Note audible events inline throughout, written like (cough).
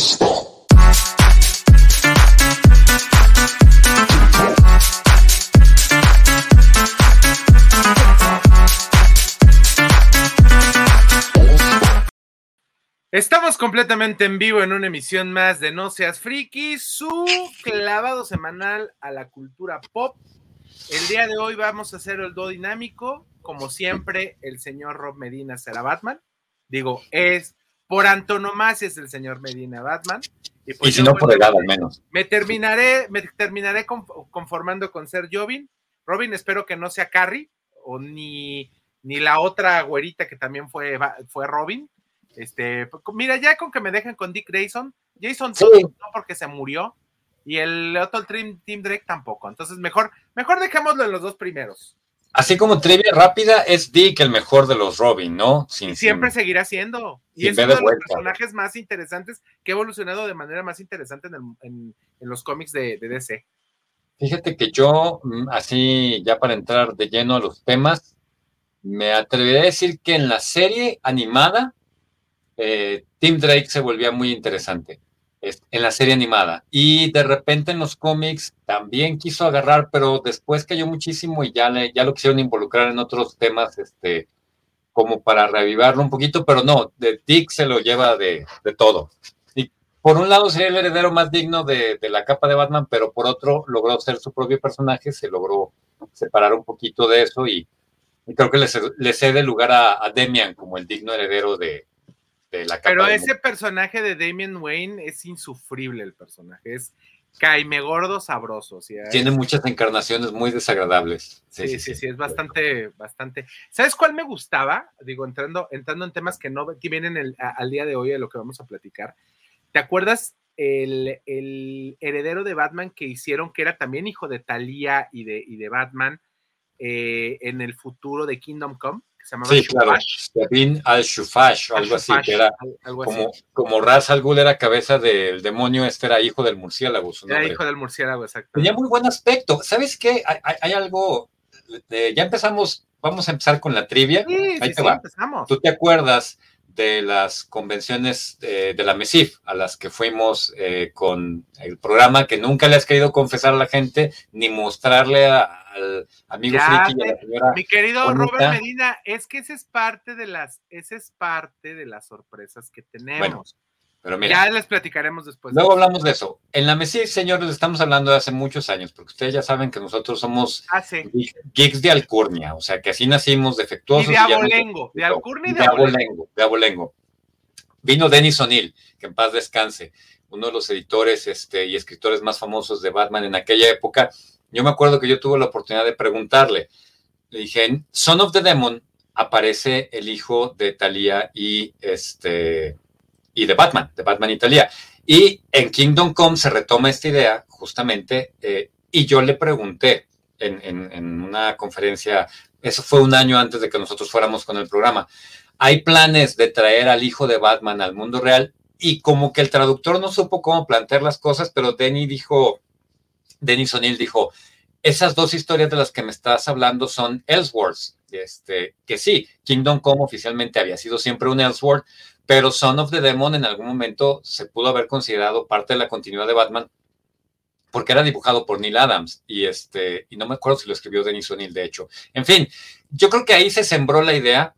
Stop. Estamos completamente en vivo en una emisión más de No Seas Friki, su clavado semanal a la cultura pop. El día de hoy vamos a hacer el do dinámico. Como siempre, el señor Rob Medina será Batman. Digo, es por antonomasia es el señor Medina Batman. Y, pues si no, por edad al menos. Me terminaré, me terminaré conformando con ser Jovin. Robin, espero que no sea Carrie o ni, ni la otra güerita que también fue, fue Robin este, pues, mira, ya con que me dejen con Dick Grayson, Jason no porque se murió, y el otro Team, Team Drake tampoco. Entonces, mejor, mejor dejémoslo en los dos primeros. Así como trivia rápida, es Dick el mejor de los Robin, ¿no? siempre seguirá siendo. Y es uno de, los personajes más interesantes que ha evolucionado de manera más interesante en, los cómics de, de, DC. Fíjate que yo, mm, así ya para entrar de lleno a los temas, me atrevería a decir que en la serie animada eh, Tim Drake se volvía muy interesante en la serie animada. Y de repente en los cómics también quiso agarrar, pero después cayó muchísimo y ya, le, ya lo quisieron involucrar en otros temas, este, como para reavivarlo un poquito, pero no, de Dick se lo lleva de, todo. Y por un lado sería el heredero más digno de, la capa de Batman, pero por otro logró ser su propio personaje, se logró separar un poquito de eso y, creo que le, cede lugar a Demian como el digno heredero de, pero ese personaje de Damien Wayne es insufrible el personaje, es caime gordo sabroso. Tiene muchas encarnaciones muy desagradables. Sí sí, sí, es bastante, bastante. ¿Sabes cuál me gustaba? Digo, entrando, entrando en temas que no que vienen al día de hoy de lo que vamos a platicar. ¿Te acuerdas el, heredero de Batman que hicieron, que era también hijo de Thalía y de, y de Batman eh, en el futuro de Kingdom Come? Se llamaba sí, claro, Sabine al-Shufash o algo así, que era como, como Ras al Ghul era cabeza del demonio, este era hijo del murciélago. era hijo del murciélago, exacto. Tenía muy buen aspecto. ¿Sabes qué? Hay, algo, ya empezamos, vamos a empezar con la trivia. Sí, Ahí te va. empezamos. ¿Tú te acuerdas de las convenciones de la MESIF a las que fuimos eh, con el programa que nunca le has querido confesar a la gente ni mostrarle a, al amigo Mi querido Robert Medina, es que esa es parte de las, esa es parte de las sorpresas que tenemos. Pero mira, ya les platicaremos después. Luego hablamos de eso. En la Mesía, señores, estamos hablando de hace muchos años, porque ustedes ya saben que nosotros somos ah, geeks de alcurnia, o sea, que así nacimos defectuosos. Y de abolengo, de alcurnia y de, abolengo. De abolengo. Vino Dennis O'Neill, que en paz descanse, uno de los editores este, y escritores más famosos de Batman en aquella época, yo me acuerdo que yo tuve la oportunidad de preguntarle. Le dije, en Son of the Demon aparece el hijo de Thalía y, este, y de Batman, de Batman y Thalía. Y en Kingdom Come se retoma esta idea justamente eh, y yo le pregunté en, una conferencia, eso fue un año antes de que nosotros fuéramos con el programa, hay planes de traer al hijo de Batman al mundo real y como que el traductor no supo cómo plantear las cosas, pero Denny dijo, Denis O'Neill dijo, esas dos historias de las que me estás hablando son Elseworlds, este, que sí, Kingdom Come oficialmente había sido siempre un Elseworld, pero Son of the Demon en algún momento se pudo haber considerado parte de la continuidad de Batman porque era dibujado por Neil Adams y este y no me acuerdo si lo escribió Denis O'Neill de hecho. En fin, yo creo que ahí se sembró la idea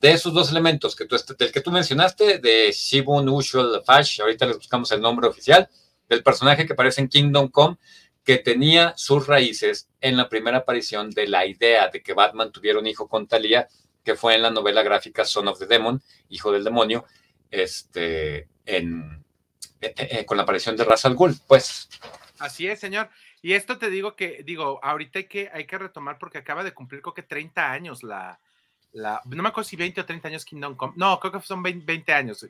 de esos dos elementos que tú del que tú mencionaste de Shibun Usual Fash, ahorita les buscamos el nombre oficial del personaje que aparece en Kingdom Come que tenía sus raíces en la primera aparición de la idea de que Batman tuviera un hijo con Talia, que fue en la novela gráfica Son of the Demon, Hijo del Demonio, este, en, eh, eh, eh, con la aparición de Ra's al Ghul, pues. Así es, señor. Y esto te digo que, digo, ahorita hay que, hay que retomar porque acaba de cumplir creo que 30 años la, la, no me acuerdo si 20 o 30 años Kingdom Come, no, creo que son 20, años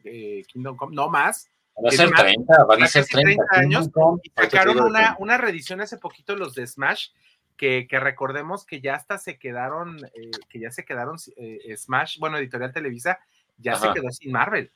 Kingdom Come, no más, Van a ser 30, van a ser 30, años. Y sacaron una, una reedición hace poquito los de Smash, que, que recordemos que ya hasta se quedaron, eh, que ya se quedaron eh, Smash, bueno, Editorial Televisa, ya se quedó sin Marvel.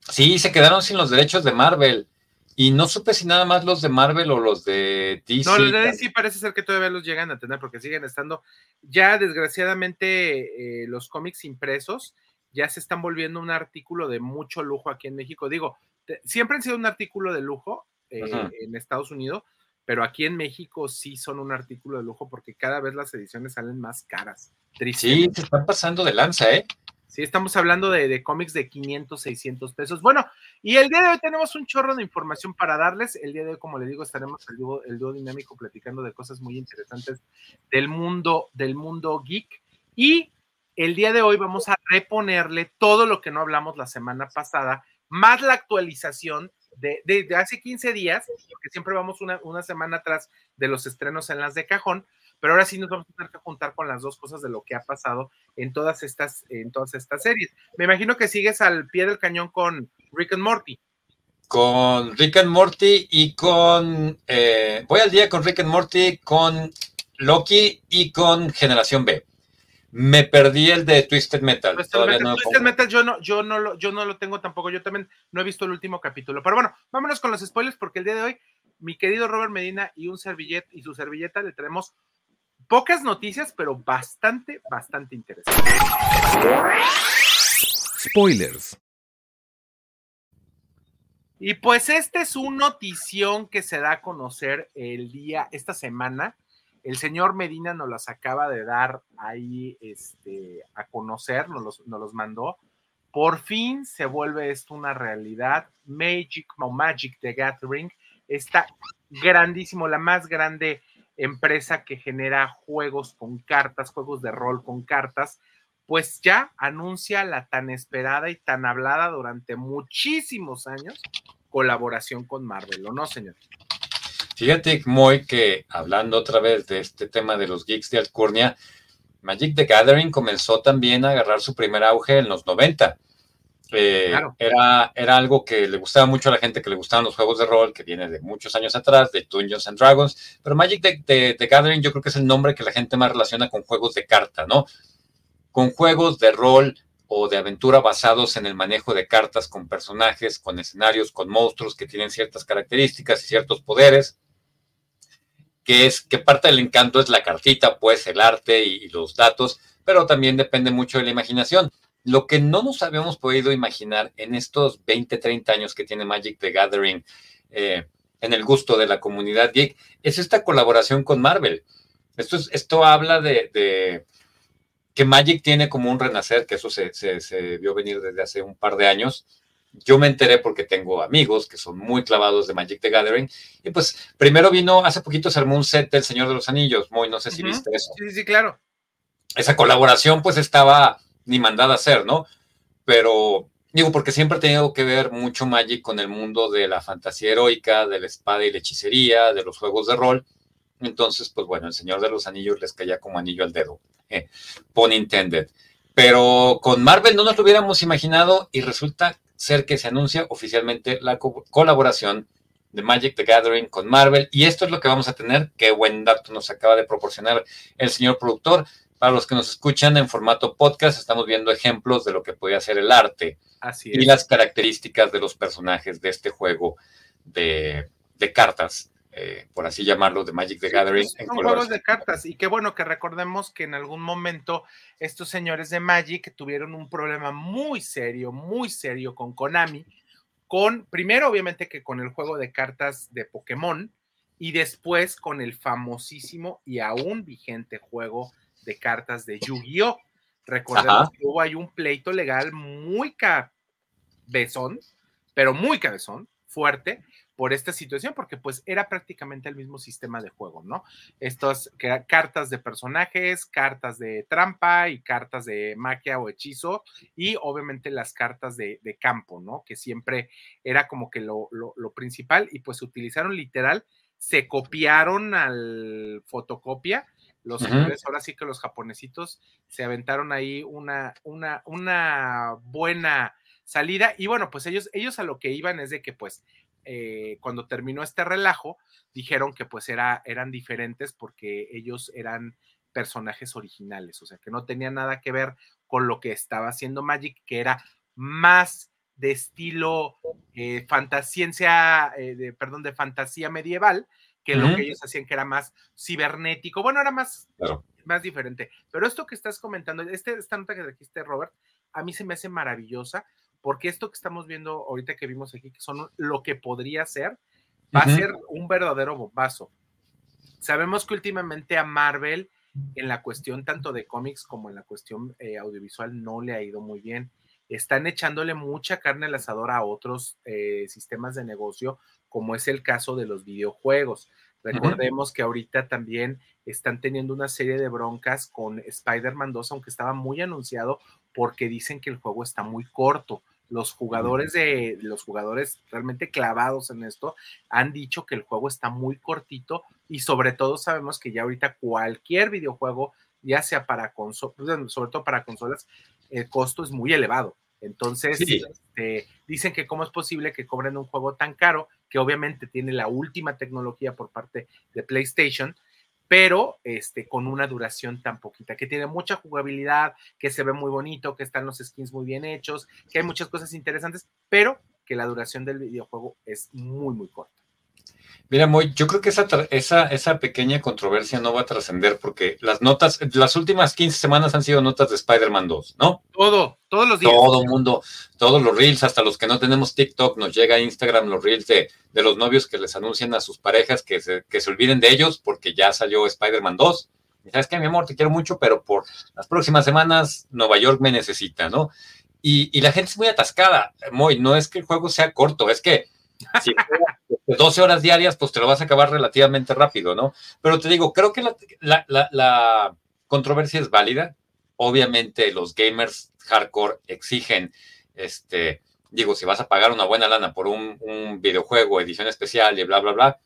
Sí, se quedaron sin los derechos de Marvel. Y no supe si nada más los de Marvel o los de DC. No, los de DC parece ser que todavía los llegan a tener porque siguen estando. Ya desgraciadamente eh, los cómics impresos ya se están volviendo un artículo de mucho lujo aquí en México. Digo, siempre han sido un artículo de lujo en Estados Unidos, pero aquí en México sí son un artículo de lujo porque cada vez las ediciones salen más caras. Sí, se están pasando de lanza, ¿eh? Sí, estamos hablando de, cómics de 500, 600 pesos. Bueno, y el día de hoy tenemos un chorro de información para darles. El día de hoy, como le digo, estaremos el dúo, el dúo dinámico platicando de cosas muy interesantes del mundo, del mundo geek. Y el día de hoy vamos a reponerle todo lo que no hablamos la semana pasada, más la actualización de, hace 15 días, porque siempre vamos una, una semana atrás de los estrenos en las de cajón, pero ahora sí nos vamos a tener que juntar con las dos cosas de lo que ha pasado en todas estas, en todas estas series. Me imagino que sigues al pie del cañón con Rick and Morty. Con Rick and Morty y con. Eh, voy al día con Rick and Morty, con Loki y con Generación B. Me perdí el de Twisted Metal. Twisted Metal, yo no, yo no lo, yo no lo tengo tampoco. Yo también no he visto el último capítulo. Pero bueno, vámonos con los spoilers, porque el día de hoy, mi querido Robert Medina y un servilleta y su servilleta le tenemos Pocas noticias, pero bastante, bastante interesantes. Spoilers. Y pues este es un notición que se da a conocer el día, esta semana. El señor Medina nos las acaba de dar ahí este, a conocer, nos los, los mandó. Por fin se vuelve esto una realidad. Magic Magic the Gathering está grandísimo, la más grande empresa que genera juegos con cartas, juegos de rol con cartas, pues ya anuncia la tan esperada y tan hablada durante muchísimos años colaboración con Marvel, ¿o no, señor? Fíjate, Moy, que hablando otra vez de este tema de los geeks de Alcurnia, Magic the Gathering comenzó también a agarrar su primer auge en los 90 eh, era, era algo que le gustaba mucho a la gente que le gustaban los juegos de rol, que viene de muchos años atrás, de Dungeons and Dragons, pero Magic the, Gathering yo creo que es el nombre que la gente más relaciona con juegos de carta, ¿no? Con juegos de rol o de aventura basados en el manejo de cartas con personajes, con escenarios, con monstruos que tienen ciertas características y ciertos poderes, que es que parte del encanto es la cartita, pues el arte y los datos, pero también depende mucho de la imaginación. Lo que no nos habíamos podido imaginar en estos 20, 30 años que tiene Magic the Gathering eh, en el gusto de la comunidad es esta colaboración con Marvel. Esto, es, esto habla de, que Magic tiene como un renacer, que eso se, vio venir desde hace un par de años. Yo me enteré porque tengo amigos que son muy clavados de Magic the Gathering. Y pues primero vino, hace poquito se armó un set del Señor de los Anillos. Muy, no sé si viste eso. Sí, sí, claro. Esa colaboración pues estaba ni mandada a hacer, ¿no? Pero digo, porque siempre he tenido que ver mucho Magic con el mundo de la fantasía heroica, de la espada y la hechicería, de los juegos de rol. Entonces, pues bueno, el Señor de los Anillos les caía como anillo al dedo, eh, pun intended. Pero con Marvel no nos lo hubiéramos imaginado y resulta ser que se anuncia oficialmente la colaboración de Magic the Gathering con Marvel. Y esto es lo que vamos a tener. Qué buen dato nos acaba de proporcionar el señor productor. Para los que nos escuchan en formato podcast, estamos viendo ejemplos de lo que puede hacer el arte y las características de los personajes de este juego de, cartas, eh, por así llamarlo, de Magic the Gathering. son juegos de cartas y qué bueno que recordemos que en algún momento estos señores de Magic tuvieron un problema muy serio, muy serio con Konami, con, primero obviamente que con el juego de cartas de Pokémon y después con el famosísimo y aún vigente juego de cartas de Yu-Gi-Oh! Recordemos que hubo ahí un pleito legal muy cabezón, pero muy cabezón, fuerte, por esta situación, porque pues era prácticamente el mismo sistema de juego, ¿no? Estas cartas de personajes, cartas de trampa y cartas de magia o hechizo, y obviamente las cartas de, campo, ¿no? Que siempre era como que lo, lo, principal, y pues utilizaron literal, se copiaron al fotocopia los ahora sí que los japonesitos se aventaron ahí una, una, una buena salida. Y bueno, pues ellos, ellos a lo que iban es de que pues eh, cuando terminó este relajo, dijeron que pues era, eran diferentes porque ellos eran personajes originales, o sea, que no tenía nada que ver con lo que estaba haciendo Magic, que era más de estilo eh, fantasciencia, eh, de, perdón, de fantasía medieval, que lo que ellos hacían que era más cibernético, bueno, era más, más diferente. Pero esto que estás comentando, este, esta nota que dijiste, Robert, a mí se me hace maravillosa, porque esto que estamos viendo ahorita que vimos aquí, que son lo que podría ser, va a ser un verdadero bombazo. Sabemos que últimamente a Marvel, en la cuestión tanto de cómics como en la cuestión eh, audiovisual, no le ha ido muy bien están echándole mucha carne al asador a otros eh, sistemas de negocio, como es el caso de los videojuegos. Recordemos que ahorita también están teniendo una serie de broncas con Spider-Man 2, aunque estaba muy anunciado, porque dicen que el juego está muy corto. Los jugadores de los jugadores realmente clavados en esto han dicho que el juego está muy cortito y sobre todo sabemos que ya ahorita cualquier videojuego, ya sea para consolas, sobre todo para consolas, el costo es muy elevado. Entonces, este, dicen que cómo es posible que cobren un juego tan caro, que obviamente tiene la última tecnología por parte de PlayStation, pero este, con una duración tan poquita, que tiene mucha jugabilidad, que se ve muy bonito, que están los skins muy bien hechos, que hay muchas cosas interesantes, pero que la duración del videojuego es muy, muy corta. Mira, Moy, yo creo que esa, esa, esa pequeña controversia no va a trascender porque las notas, las últimas 15 semanas han sido notas de Spider-Man 2, ¿no? Todo, todos los días. Todo mundo, todos los reels, hasta los que no tenemos TikTok, nos llega a Instagram los reels de, de los novios que les anuncian a sus parejas que se, que se olviden de ellos porque ya salió Spider-Man 2. Y sabes que mi amor, te quiero mucho, pero por las próximas semanas Nueva York me necesita, ¿no? Y, y la gente es muy atascada, Moy, no es que el juego sea corto, es que si 12 horas diarias, pues te lo vas a acabar relativamente rápido, ¿no? Pero te digo, creo que la, controversia es válida. Obviamente los gamers hardcore exigen, este, digo, si vas a pagar una buena lana por un, un videojuego, edición especial y bla, bla, bla,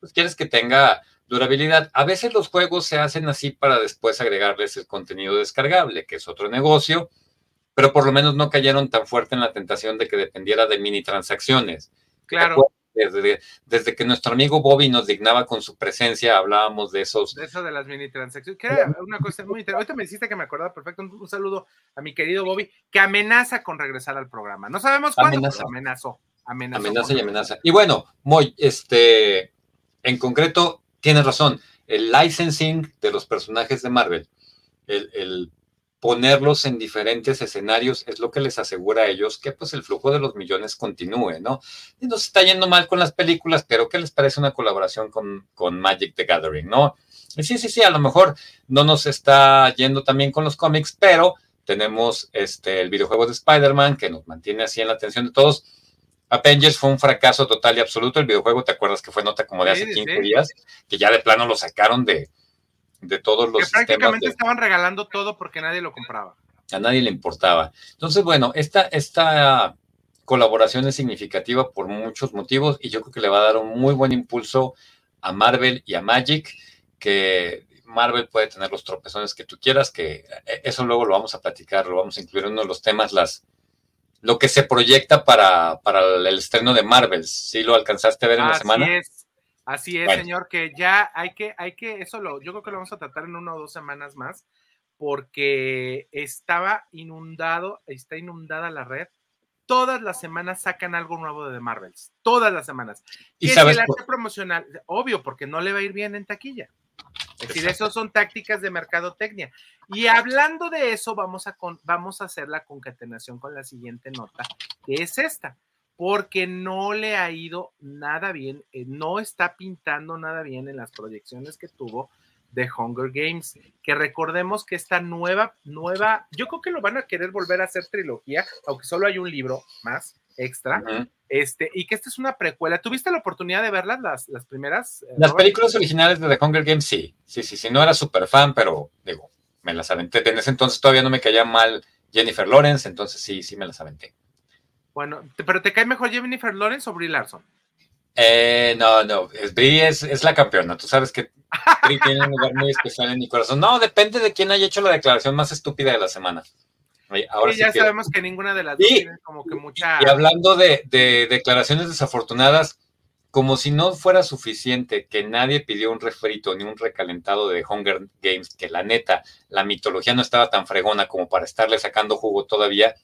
pues quieres que tenga durabilidad. A veces los juegos se hacen así para después agregarles el contenido descargable, que es otro negocio, pero por lo menos no cayeron tan fuerte en la tentación de que dependiera de mini transacciones. Claro. Desde, desde, que nuestro amigo Bobby nos dignaba con su presencia, hablábamos de esos. De eso de las mini transacciones, que era una cosa muy interesante. Ahorita me dijiste que me acordaba perfecto. Un, saludo a mi querido Bobby, que amenaza con regresar al programa. No sabemos cuándo, amenaza. amenazó. Amenaza y amenaza. Y bueno, Moy, este, en concreto, tienes razón. El licensing de los personajes de Marvel, el, el ponerlos en diferentes escenarios es lo que les asegura a ellos que pues el flujo de los millones continúe, ¿no? Y nos está yendo mal con las películas, pero ¿qué les parece una colaboración con, con Magic the Gathering, ¿no? Y sí, sí, sí, a lo mejor no nos está yendo también con los cómics, pero tenemos este, el videojuego de Spider-Man que nos mantiene así en la atención de todos. Avengers fue un fracaso total y absoluto. El videojuego, ¿te acuerdas que fue nota como de hace 15 días? Que ya de plano lo sacaron de, de todos los que prácticamente estaban regalando todo porque nadie lo compraba. A nadie le importaba. Entonces, bueno, esta, esta colaboración es significativa por muchos motivos y yo creo que le va a dar un muy buen impulso a Marvel y a Magic, que Marvel puede tener los tropezones que tú quieras, que eh, eso luego lo vamos a platicar, lo vamos a incluir en uno de los temas, las, lo que se proyecta para, para el estreno de Marvel. ¿Sí lo alcanzaste a ver en la semana? Es. Así es, señor, que ya hay que, hay que, eso lo, yo creo que lo vamos a tratar en una o dos semanas más, porque estaba inundado, está inundada la red. Todas las semanas sacan algo nuevo de The Marvels, todas las semanas. ¿Y sabes promocional? Obvio, porque no le va a ir bien en taquilla. Es decir, eso son tácticas de mercadotecnia. Y hablando de eso, vamos a, vamos a hacer la concatenación con la siguiente nota, que es esta porque no le ha ido nada bien, eh, no está pintando nada bien en las proyecciones que tuvo de Hunger Games, que recordemos que esta nueva, nueva, yo creo que lo van a querer volver a hacer trilogía, aunque solo hay un libro más extra, este, y que esta es una precuela. ¿Tuviste la oportunidad de verlas, las, las primeras? Eh, las películas originales de The Hunger Games, sí, sí, sí, sí, no era súper fan, pero digo, me las aventé. En ese entonces todavía no me caía mal Jennifer Lawrence, entonces sí, sí me las aventé. Bueno, ¿pero te cae mejor Jennifer Lawrence o Brie Larson? Eh, no, no, Brie es, la campeona. Tú sabes que Brie tiene un lugar muy especial en mi corazón. No, depende de quién haya hecho la declaración más estúpida de la semana. Ahora sí, ya sabemos que ninguna de las dos tiene como que mucha. Y hablando de, de, declaraciones desafortunadas, como si no fuera suficiente que nadie pidió un refrito ni un recalentado de Hunger Games, que la neta, la mitología no estaba tan fregona como para estarle sacando jugo todavía.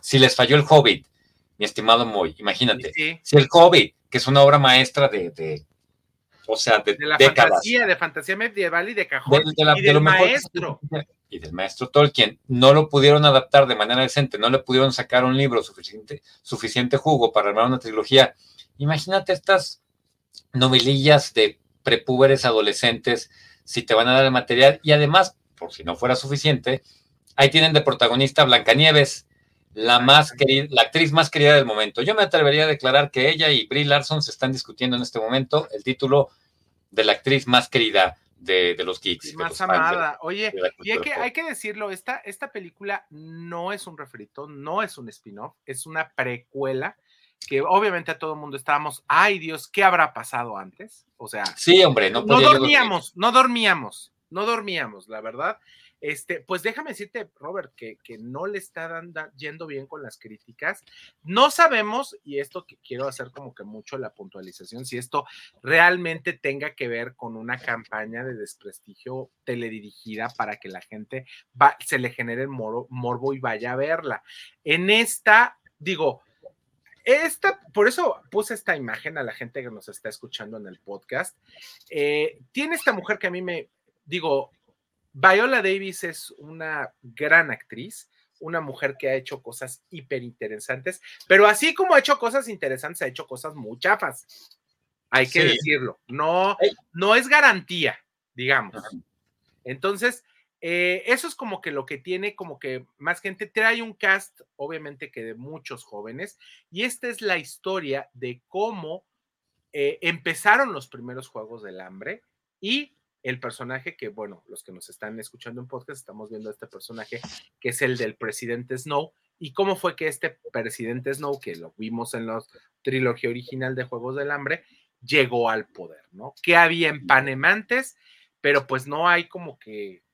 Si les falló el Hobbit, mi estimado Moy, imagínate. Si el Hobbit, que es una obra maestra de, o sea, de, de la fantasía, de fantasía medieval y de cajón, y del maestro. Y del maestro Tolkien, no lo pudieron adaptar de manera decente, no le pudieron sacar un libro suficiente, suficiente jugo para armar una trilogía. Imagínate estas novelillas de prepúberes adolescentes, si te van a dar el material, y además, por si no fuera suficiente, ahí tienen de protagonista Blancanieves, la más querida, la actriz más querida del momento. Yo me atrevería a declarar que ella y Brie Larson se están discutiendo en este momento el título de la actriz más querida de, los geeks. Más amada. Oye, y hay que, hay que decirlo, esta, esta película no es un refrito, no es un spin-off, es una precuela que obviamente a todo el mundo estábamos, ay Dios, ¿qué habrá pasado antes? O sea, sí, hombre, no, no dormíamos, no dormíamos, no dormíamos, la verdad. Este, pues déjame decirte, Robert, que, no le está dando, yendo bien con las críticas. No sabemos, y esto que quiero hacer como que mucho la puntualización, si esto realmente tenga que ver con una campaña de desprestigio teledirigida para que la gente se le genere morbo y vaya a verla. En esta, digo, esta, por eso puse esta imagen a la gente que nos está escuchando en el podcast. Eh, tiene esta mujer que a mí me, digo, Viola Davis es una gran actriz, una mujer que ha hecho cosas hiper interesantes, pero así como ha hecho cosas interesantes, ha hecho cosas muy chafas. Hay que decirlo. No, no es garantía, digamos. Entonces, eh, eso es como que lo que tiene, como que más gente trae un cast, obviamente que de muchos jóvenes, y esta es la historia de cómo eh, empezaron los primeros Juegos del Hambre y el personaje que, bueno, los que nos están escuchando en podcast, estamos viendo este personaje que es el del presidente Snow. ¿Y cómo fue que este presidente Snow, que lo vimos en la trilogía original de Juegos del Hambre, llegó al poder, ¿no? Que había en pero pues no hay como que,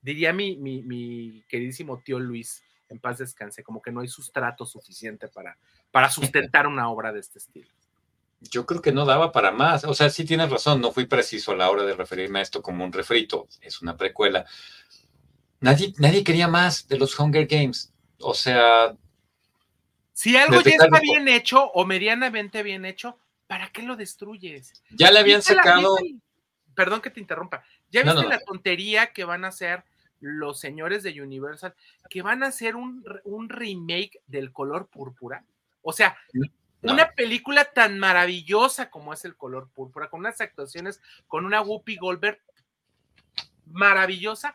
diría mi, mi, mi queridísimo tío Luis, en paz descanse, como que no hay sustrato suficiente para, para sustentar una obra de este estilo yo creo que no daba para más. O sea, sí tienes razón, no fui preciso a la hora de referirme a esto como un refrito, es una precuela. Nadie, nadie quería más de los Hunger Games. O sea... Si algo ya está bien hecho o medianamente bien hecho, ¿para qué lo destruyes? Ya le habían sacado... perdón que te interrumpa. ¿Ya viste la tontería que van a hacer los señores de Universal? Que van a hacer un, un remake del color púrpura. O sea, una película tan maravillosa como es El color púrpura, con unas actuaciones, con una Whoopi Goldberg maravillosa,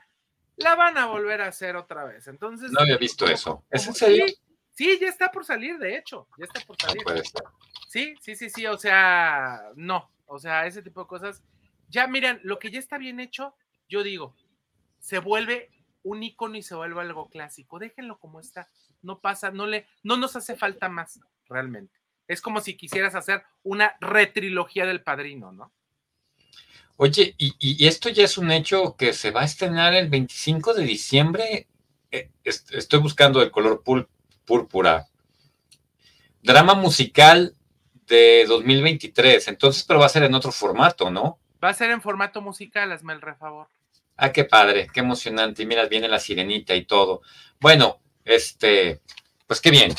la van a volver a hacer otra vez. Entonces. No había visto eso. ¿Es en serio? Sí, ya está por salir, de hecho. Ya está por salir. sí, sí, sí, sí. O sea, no. O sea, ese tipo de cosas. Ya, miren, lo que ya está bien hecho, yo digo, se vuelve un icono y se vuelve algo clásico. Déjenlo como está. No pasa, no le, no nos hace falta más, realmente. Es como si quisieras hacer una retrilogía del padrino, ¿no? Oye, y, esto ya es un hecho que se va a estrenar el 25 de diciembre. Eh, estoy buscando el color púrpura. Drama musical de 2023. Entonces, pero va a ser en otro formato, ¿no? Va a ser en formato musical, hazme el refavor. Ah, qué padre, qué emocionante. Y mira, viene la sirenita y todo. Bueno, este, pues qué bien.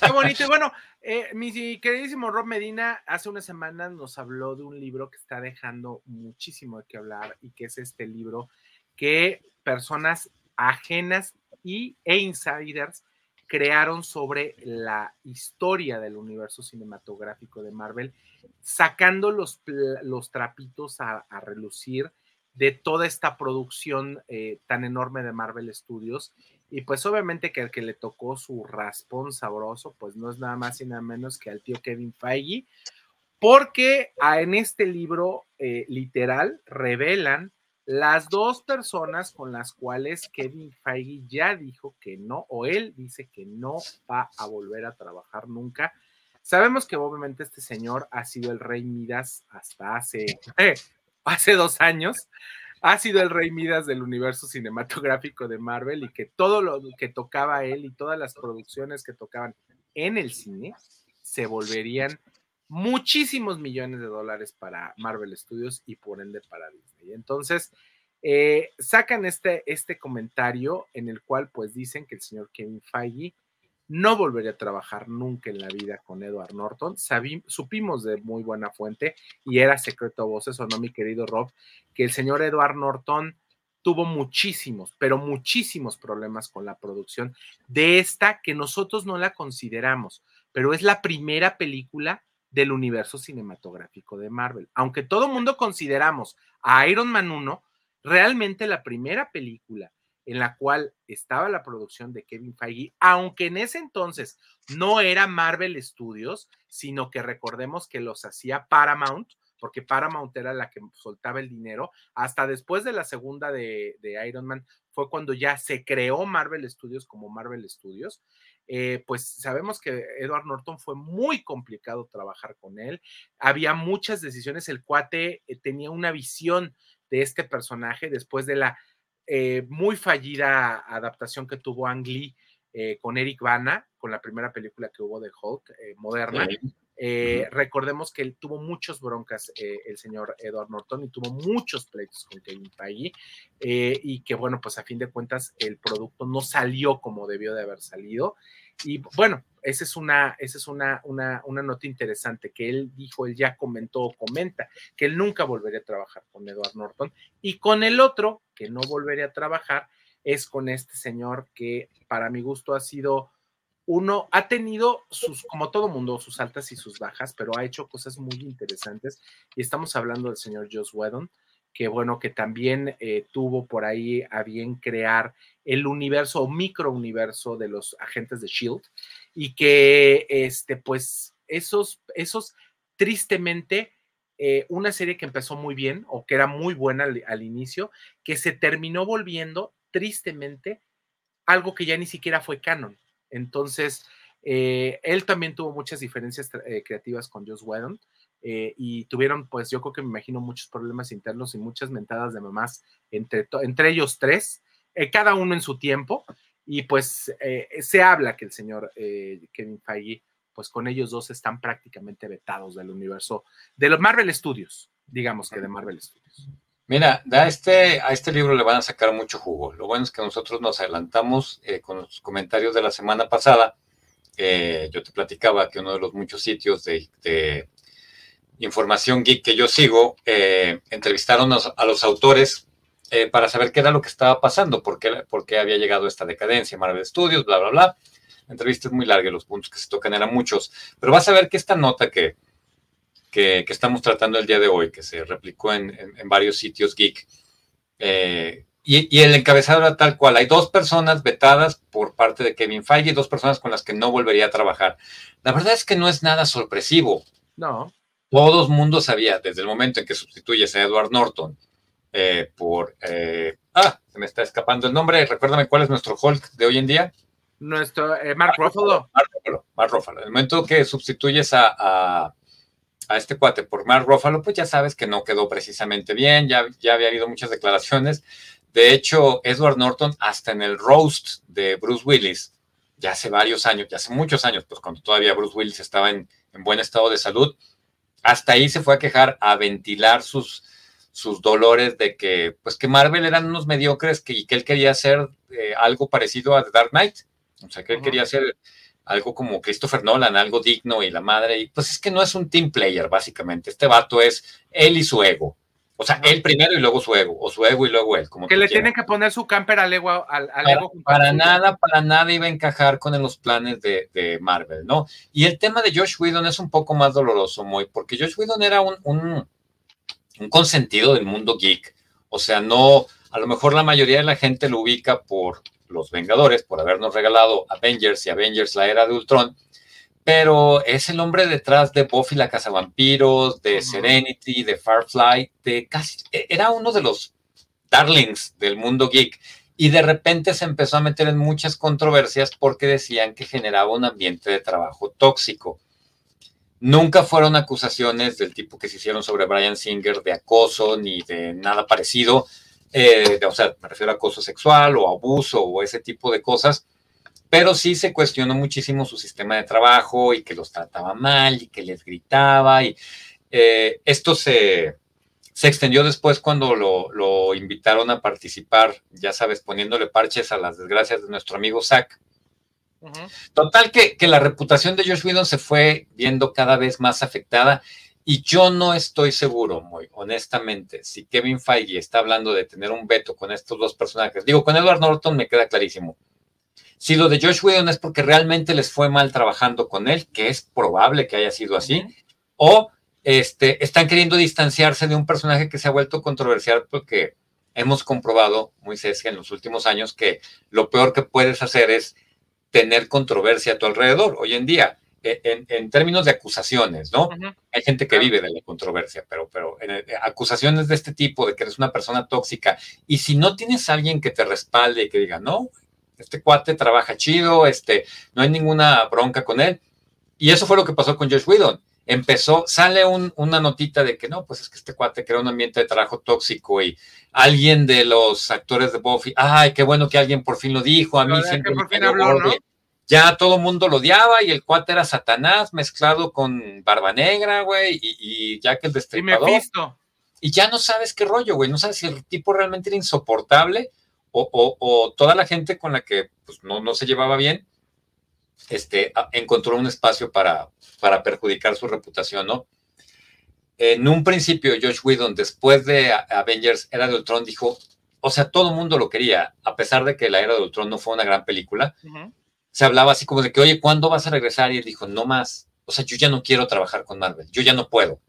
Qué bonito. Y bueno, eh, mi queridísimo Rob Medina hace unas semanas nos habló de un libro que está dejando muchísimo de qué hablar y que es este libro que personas ajenas y, e insiders crearon sobre la historia del universo cinematográfico de Marvel, sacando los, los trapitos a, relucir de toda esta producción eh, tan enorme de Marvel Studios y pues obviamente que al que le tocó su raspón sabroso, pues no es nada más y nada menos que al tío Kevin Feige, porque en este libro eh, literal revelan las dos personas con las cuales Kevin Feige ya dijo que no, o él dice que no va a volver a trabajar nunca. Sabemos que obviamente este señor ha sido el rey Midas hasta hace, (laughs) hace dos años, ha sido el rey Midas del universo cinematográfico de Marvel y que todo lo que tocaba él y todas las producciones que tocaban en el cine se volverían muchísimos millones de dólares para Marvel Studios y por ende para Disney. Entonces, eh, sacan este, este comentario en el cual pues dicen que el señor Kevin Feige no volvería a trabajar nunca en la vida con Edward Norton. supimos de muy buena fuente y era secreto a voces, o no, mi querido Rob, que el señor Edward Norton tuvo muchísimos, pero muchísimos problemas con la producción de esta que nosotros no la consideramos, pero es la primera película del universo cinematográfico de Marvel. Aunque todo mundo consideramos a Iron Man 1, realmente la primera película en la cual estaba la producción de Kevin Feige, aunque en ese entonces no era Marvel Studios, sino que recordemos que los hacía Paramount, porque Paramount era la que soltaba el dinero. Hasta después de la segunda de, Iron Man fue cuando ya se creó Marvel Studios como Marvel Studios. Eh, pues sabemos que Edward Norton fue muy complicado trabajar con él. Había muchas decisiones. El cuate eh, tenía una visión de este personaje después de la eh, muy fallida adaptación que tuvo Ang Lee eh, con Eric Bana, con la primera película que hubo de Hulk eh, moderna. Recordemos que él tuvo muchos broncas, el señor Edward Norton, y tuvo muchos pleitos con Kevin Feige, y que bueno, pues a fin de cuentas el producto no salió como debió de haber salido. Y bueno, esa es una, esa es una, una, una nota interesante que él dijo, él ya comentó o comenta, que él nunca volvería a trabajar con Edward Norton. Y con el otro, que no volvería a trabajar, es con este señor que para mi gusto ha sido uno, ha tenido sus, como todo mundo, sus altas y sus bajas, pero ha hecho cosas muy interesantes. Y estamos hablando del señor Joss Whedon, que bueno, que también eh, tuvo por ahí a bien crear el universo o microuniverso de los agentes de Shield y que este pues esos esos tristemente eh, una serie que empezó muy bien o que era muy buena al, inicio que se terminó volviendo tristemente algo que ya ni siquiera fue canon. Entonces eh, él también tuvo muchas diferencias creativas con Joss Whedon eh, y tuvieron, pues yo creo que me imagino muchos problemas internos y muchas mentadas de mamás entre, entre ellos tres, eh, cada uno en su tiempo, y pues eh, se habla que el señor Kevin Feige, pues con ellos dos están prácticamente vetados del universo de los Marvel Studios, digamos que de Marvel Studios. Mira, a este, a este libro le van a sacar mucho jugo. Lo bueno es que nosotros nos adelantamos con los comentarios de la semana pasada. yo te platicaba que uno de los muchos sitios de información geek que yo sigo, eh, entrevistaron a, los autores eh, para saber qué era lo que estaba pasando, por qué, por qué había llegado esta decadencia, Marvel Studios, bla, bla, bla. Entrevista es muy larga, los puntos que se tocan eran muchos, pero vas a ver que esta nota que, que, estamos tratando el día de hoy, que se replicó en, varios sitios geek, eh, y, y, el encabezado era tal cual. Hay dos personas vetadas por parte de Kevin Feige y dos personas con las que no volvería a trabajar. La verdad es que no es nada sorpresivo. No todo el mundo sabía desde el momento en que sustituyes a Edward Norton eh, por... Eh, ah, se me está escapando el nombre. Recuérdame cuál es nuestro Hulk de hoy en día. Nuestro eh, Mark, Ruffalo. Mark Ruffalo. Mark Ruffalo. En el momento que sustituyes a, a, este cuate por Mark Ruffalo, pues ya sabes que no quedó precisamente bien. Ya, ya había habido muchas declaraciones. De hecho, Edward Norton, hasta en el roast de Bruce Willis, ya hace varios años, ya hace muchos años, pues cuando todavía Bruce Willis estaba en, en buen estado de salud, hasta ahí se fue a quejar, a ventilar sus, sus dolores de que, pues que Marvel eran unos mediocres que, y que él quería hacer eh, algo parecido a The Dark Knight. O sea, que él quería hacer algo como Christopher Nolan, algo digno y la madre. Y pues es que no es un team player, básicamente. Este vato es él y su ego. O sea, él primero y luego su ego, o su ego y luego él. Como que le tienen que poner su camper al ego. Al, para, ego para nada, para nada iba a encajar con los planes de, Marvel, ¿no? Y el tema de Josh Whedon es un poco más doloroso, muy, porque Josh Whedon era un, un, un consentido del mundo geek. O sea, no, a lo mejor la mayoría de la gente lo ubica por los Vengadores, por habernos regalado Avengers y Avengers la era de Ultron pero es el hombre detrás de Buffy la Cazavampiros, de Serenity, de Firefly, de casi, e, era uno de los darlings del mundo geek y de repente se empezó a meter en muchas controversias porque decían que generaba un ambiente de trabajo tóxico. Nunca fueron acusaciones del tipo que se hicieron sobre Brian Singer de acoso ni de nada parecido, eh, o sea, me refiero a acoso sexual o abuso o ese tipo de cosas, pero sí se cuestionó muchísimo su sistema de trabajo y que los trataba mal y que les gritaba y eh, esto se, se, extendió después cuando lo, lo, invitaron a participar, ya sabes, poniéndole parches a las desgracias de nuestro amigo Zack. Total que, que la reputación de Josh Whedon se fue viendo cada vez más afectada y yo no estoy seguro, muy honestamente, si Kevin Feige está hablando de tener un veto con estos dos personajes. Digo, con Edward Norton me queda clarísimo. Si lo de Josh Whedon es porque realmente les fue mal trabajando con él, que es probable que haya sido así, o este, están queriendo distanciarse de un personaje que se ha vuelto controversial porque hemos comprobado, muy que en los últimos años que lo peor que puedes hacer es tener controversia a tu alrededor. Hoy en día, e, en, términos de acusaciones, ¿no? Hay gente que vive de la controversia, pero, pero en, eh, acusaciones de este tipo, de que eres una persona tóxica, y si no tienes a alguien que te respalde y que diga, no, este cuate trabaja chido, este, no hay ninguna bronca con él, y eso fue lo que pasó con Josh Whedon. Empezó, sale una notita de que no, pues es que este cuate crea un ambiente de trabajo tóxico y alguien de los actores de Buffy, ay, qué bueno que alguien por fin lo dijo, a mí siempre ya todo el mundo lo odiaba y el cuate era Satanás mezclado con Barba Negra, güey, y, y Jack el Destripador. Y, y ya no sabes qué rollo, güey, no sabes si el tipo realmente era insoportable o, toda la gente con la que pues, no, se llevaba bien, este, encontró un espacio para, para perjudicar su reputación, ¿no? En un principio, Josh Whedon, después de Avengers, Era de Ultron, dijo, o sea, todo el mundo lo quería, a pesar de que la Era de Ultron no fue una gran película, se hablaba así como de que, oye, ¿cuándo vas a regresar? Y él dijo, no más. O sea, yo ya no quiero trabajar con Marvel, yo ya no puedo.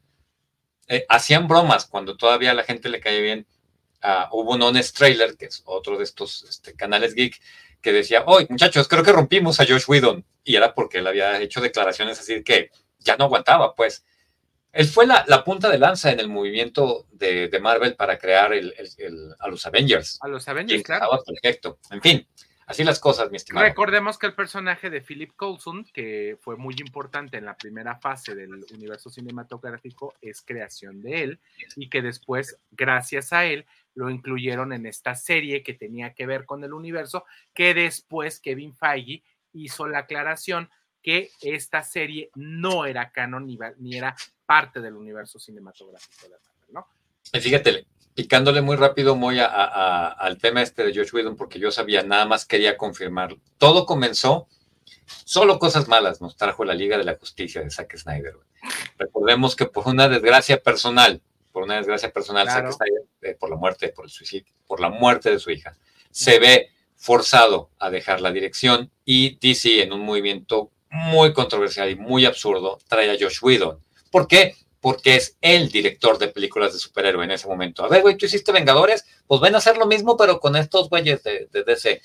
Eh, hacían bromas cuando todavía a la gente le caía bien. Uh, hubo un Honest Trailer, que es otro de estos este, canales geek, que decía, oye, muchachos, creo que rompimos a Josh Whedon. Y era porque él había hecho declaraciones así que ya no aguantaba, pues. Él fue la, punta de lanza en el movimiento de, Marvel para crear el, a los Avengers. A los Avengers, claro. Perfecto. En fin, Así las cosas, mi estimado. Recordemos que el personaje de Philip Coulson, que fue muy importante en la primera fase del universo cinematográfico, es creación de él y que después, gracias a él, lo incluyeron en esta serie que tenía que ver con el universo, que después Kevin Feige hizo la aclaración que esta serie no era canon ni, era parte del universo cinematográfico de Marvel, ¿no? Fíjate, picándole muy rápido muy al tema este de Josh Whedon, porque yo sabía, nada más quería confirmar. Todo comenzó, solo cosas malas nos trajo la Liga de la Justicia de Zack Snyder. Recordemos que por una desgracia personal, por una desgracia personal, Zack Snyder, eh, por la muerte, por el suicidio, por la muerte de su hija, se ve forzado a dejar la dirección y DC en un movimiento muy controversial y muy absurdo trae a Josh Whedon. ¿Por qué? Porque es el director de películas de superhéroe en ese momento. A ver, güey, tú hiciste Vengadores, pues ven a hacer lo mismo, pero con estos güeyes de, DC.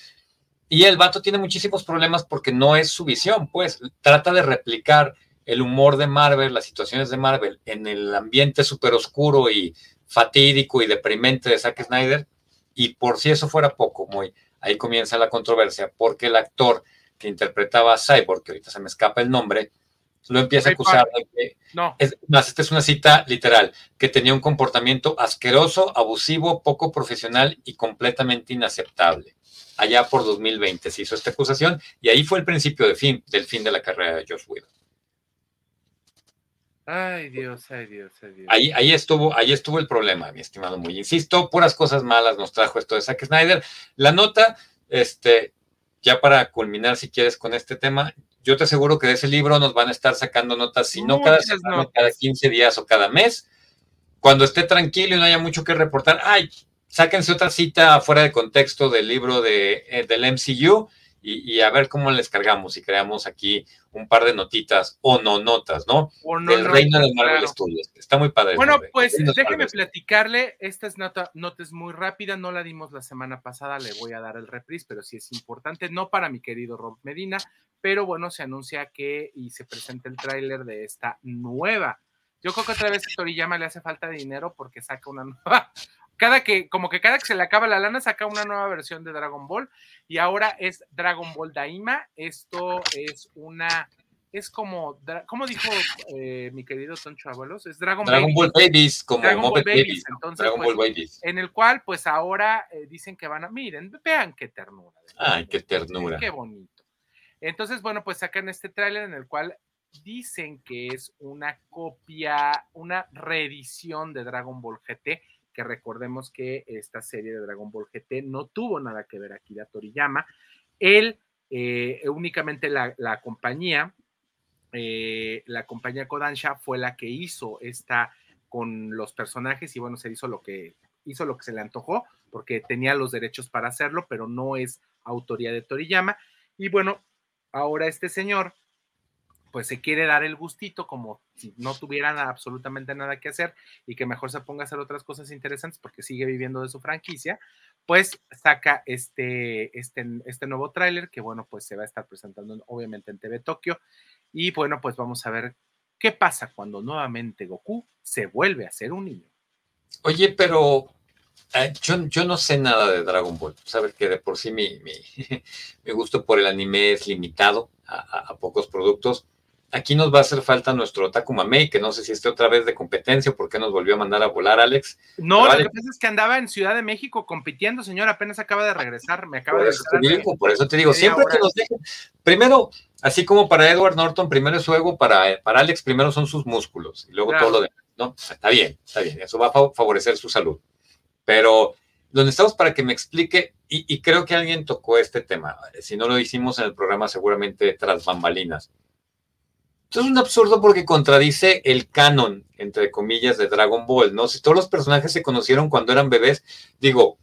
Y el vato tiene muchísimos problemas porque no es su visión, pues trata de replicar el humor de Marvel, las situaciones de Marvel en el ambiente súper oscuro y fatídico y deprimente de Zack Snyder. Y por si eso fuera poco, muy, ahí comienza la controversia, porque el actor que interpretaba a Cyborg, que ahorita se me escapa el nombre, lo empieza a acusar de que, no. es más, esta es una cita literal, que tenía un comportamiento asqueroso, abusivo, poco profesional y completamente inaceptable. Allá por 2020 se hizo esta acusación y ahí fue el principio de fin, del fin de la carrera de Josh Whedon. Ay Dios, ay Dios, ay Dios. Ahí, ahí, estuvo, ahí estuvo el problema, mi estimado muy. Insisto, puras cosas malas nos trajo esto de Zack Snyder. La nota, este, ya para culminar, si quieres, con este tema, yo te aseguro que de ese libro nos van a estar sacando notas, si no cada semana, cada 15 días o cada mes. Cuando esté tranquilo y no haya mucho que reportar, ay, sáquense otra cita fuera de contexto del libro de, eh, del MCU y, a ver cómo les cargamos y creamos aquí un par de notitas o no notas, ¿no? El reino de Marvel Studios. Está muy padre. Bueno, pues déjeme platicarle. Esta es nota, nota es muy rápida, no la dimos la semana pasada, le voy a dar el reprise, pero sí es importante, no para mi querido Rob Medina, pero bueno, se anuncia que y se presenta el tráiler de esta nueva. Yo creo que otra vez a Toriyama le hace falta dinero porque saca una (laughs) nueva, cada que, como que cada que se le acaba la lana, saca una nueva versión de Dragon Ball y ahora es Dragon Ball Daima. Esto es una, es como, ¿cómo dijo eh, mi querido Toncho Abuelos? Es Dragon, Ball Babies, como Dragon Ball Babies. Dragon Ball pues, Babies. En el cual, pues ahora eh, dicen que van a, miren, vean qué ternura. Ay, qué ternura. Qué bonito. Entonces, bueno, pues sacan este tráiler en el cual dicen que es una copia, una reedición de Dragon Ball GT que recordemos que esta serie de Dragon Ball GT no tuvo nada que ver aquí de Toriyama. Él eh, únicamente la, compañía, eh, la compañía Kodansha fue la que hizo esta con los personajes y bueno, se hizo lo que hizo lo que se le antojó porque tenía los derechos para hacerlo, pero no es autoría de Toriyama. Y bueno, ahora este señor pues se quiere dar el gustito como si no tuvieran absolutamente nada que hacer y que mejor se ponga a hacer otras cosas interesantes porque sigue viviendo de su franquicia, pues saca este, este, este nuevo tráiler que bueno, pues se va a estar presentando obviamente en TV Tokio y bueno, pues vamos a ver qué pasa cuando nuevamente Goku se vuelve a ser un niño. Oye, pero eh, yo, no sé nada de Dragon Ball. Sabes que de por sí mi, mi, (laughs) gusto por el anime es limitado a, a pocos productos aquí nos va a hacer falta nuestro Otaku Mamey, que no sé si esté otra vez de competencia, ¿por qué nos volvió a mandar a volar, Alex? No, lo que pasa es que andaba en Ciudad de México compitiendo, señor, apenas acaba de regresar, me acaba por de eso te digo, Por eso te digo, siempre que nos dejen, primero, así como para Edward Norton, primero es su ego, para, para Alex primero son sus músculos, y luego todo lo demás, ¿no? Está bien, está bien, eso va a favorecer su salud. Pero donde estamos para que me explique, y, creo que alguien tocó este tema, si no lo hicimos en el programa seguramente tras bambalinas esto es un absurdo porque contradice el canon, entre comillas, de Dragon Ball, ¿no? Si todos los personajes se conocieron cuando eran bebés, digo,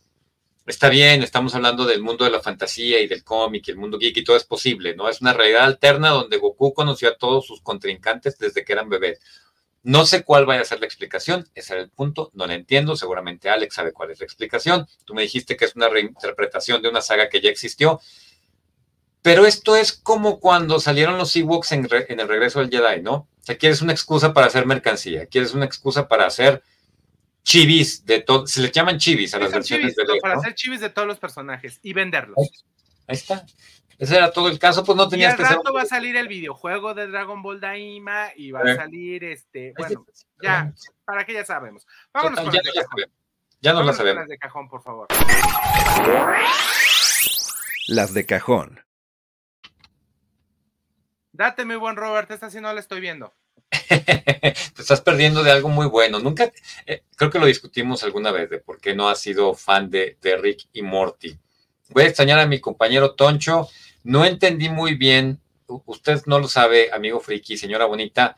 está bien, estamos hablando del mundo de la fantasía y del cómic el mundo geek y todo es posible, ¿no? Es una realidad alterna donde Goku conoció a todos sus contrincantes desde que eran bebés. No sé cuál vaya a ser la explicación, ese era el punto, no la entiendo, seguramente Alex sabe cuál es la explicación. Tú me dijiste que es una reinterpretación de una saga que ya existió. Pero esto es como cuando salieron los Ewoks en, en, el regreso del Jedi, ¿no? O sea, quieres una excusa para hacer mercancía, quieres una excusa para hacer chivis de todo, se les llaman chivis a las versiones de Para hacer chivis de todos los personajes y venderlos. Ahí, está. Ese era todo el caso, pues no tenías y al rato va a salir el videojuego de Dragon Ball Daima y va a salir este, bueno, ya, para que ya sabemos. Vámonos con ya, las de cajón. Ya nos la sabemos. Las de cajón, por favor. Las de cajón. Date, mi buen Robert, esta sí no la estoy viendo. (laughs) Te estás perdiendo de algo muy bueno. Nunca, eh, creo que lo discutimos alguna vez de por qué no has sido fan de, de, Rick y Morty. Voy a extrañar a mi compañero Toncho. No entendí muy bien, usted no lo sabe, amigo friki, señora bonita.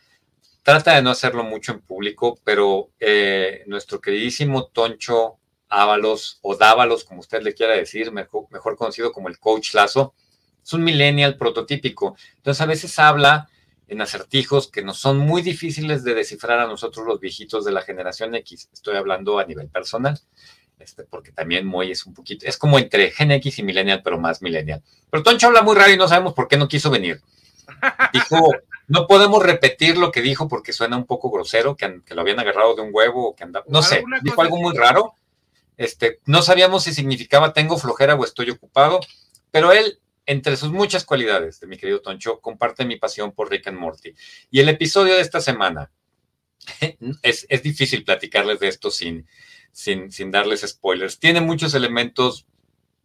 Trata de no hacerlo mucho en público, pero eh, nuestro queridísimo Toncho Ábalos, o Dávalos, como usted le quiera decir, mejor, mejor conocido como el Coach Lazo, es un millennial prototípico. Entonces a veces habla en acertijos que nos son muy difíciles de descifrar a nosotros los viejitos de la generación X. Estoy hablando a nivel personal, este, porque también muy es un poquito, es como entre Gen X y millennial, pero más millennial. Pero Toncho habla muy raro y no sabemos por qué no quiso venir. (laughs) Dijo, no podemos repetir lo que dijo porque suena un poco grosero, que, lo habían agarrado de un huevo o que andaba, no sé, dijo algo muy raro. Este, no sabíamos si significaba tengo flojera o estoy ocupado, pero él entre sus muchas cualidades de mi querido Toncho, comparte mi pasión por Rick and Morty. Y el episodio de esta semana, (laughs) es, difícil platicarles de esto sin, sin, darles spoilers. Tiene muchos elementos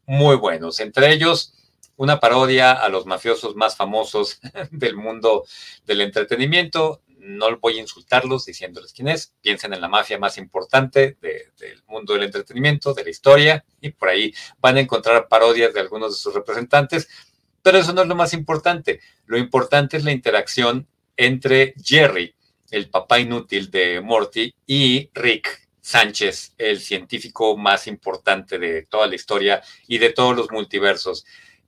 muy buenos, entre ellos una parodia a los mafiosos más famosos (laughs) del mundo del entretenimiento, no voy a insultarlos diciéndoles quién es, piensen en la mafia más importante del mundo del entretenimiento, de la historia, y por ahí van a encontrar parodias de algunos de sus representantes, pero eso no es lo más importante. Lo importante es la interacción entre Jerry, el papá inútil de Morty, y Rick Sánchez, el científico más importante de toda la historia y de todos los multiversos.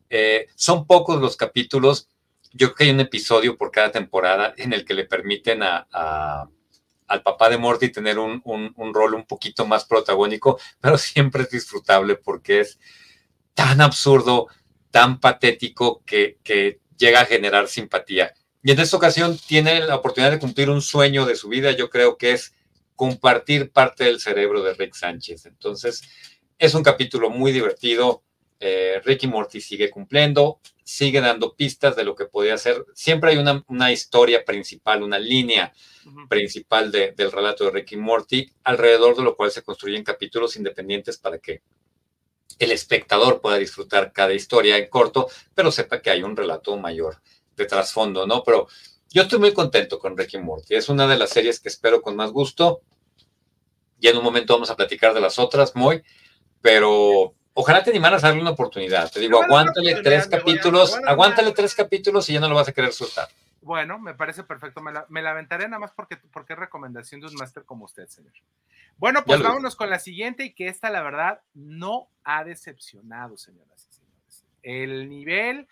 Eh, son pocos los capítulos yo creo que hay un episodio por cada temporada en el que le permiten a, al papá de Morty tener un, rol un poquito más protagónico, pero siempre es disfrutable porque es tan absurdo, tan patético que, que llega a generar simpatía. Y en esta ocasión tiene la oportunidad de cumplir un sueño de su vida, yo creo que es compartir parte del cerebro de Rick Sánchez. Entonces, es un capítulo muy divertido. Eh, Ricky Morty sigue cumpliendo sigue dando pistas de lo que podría ser. Siempre hay una, historia principal, una línea principal del relato de Ricky Morty, alrededor de lo cual se construyen capítulos independientes para que el espectador pueda disfrutar cada historia en corto, pero sepa que hay un relato mayor de trasfondo, ¿no? Pero yo estoy muy contento con Ricky Morty. Es una de las series que espero con más gusto. Y en un momento vamos a platicar de las otras, muy, pero ojalá te animaras a darle una oportunidad. Te digo, aguántale tres capítulos, aguántale tres capítulos y ya no lo vas a querer soltar. Bueno, me parece perfecto. Me la, me aventaré nada más porque, porque es recomendación de un máster como usted, señor. Bueno, pues vámonos con la siguiente y que esta, la verdad, no ha decepcionado, señoras y señores. El nivel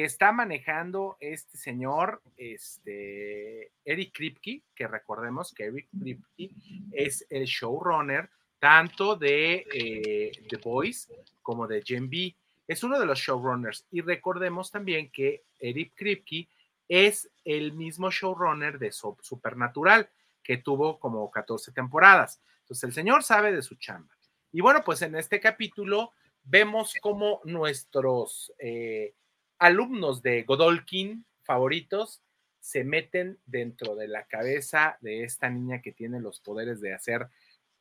que está manejando este señor, este, Eric Kripke, que recordemos que Eric Kripke es el showrunner tanto de eh, The Voice como de Gen B. Es uno de los showrunners. Y recordemos también que Eric Kripke es el mismo showrunner de Supernatural, que tuvo como 14 temporadas. Entonces, el señor sabe de su chamba. Y bueno, pues en este capítulo vemos cómo nuestros eh, alumnos de Godolkin favoritos se meten dentro de la cabeza de esta niña que tiene los poderes de hacer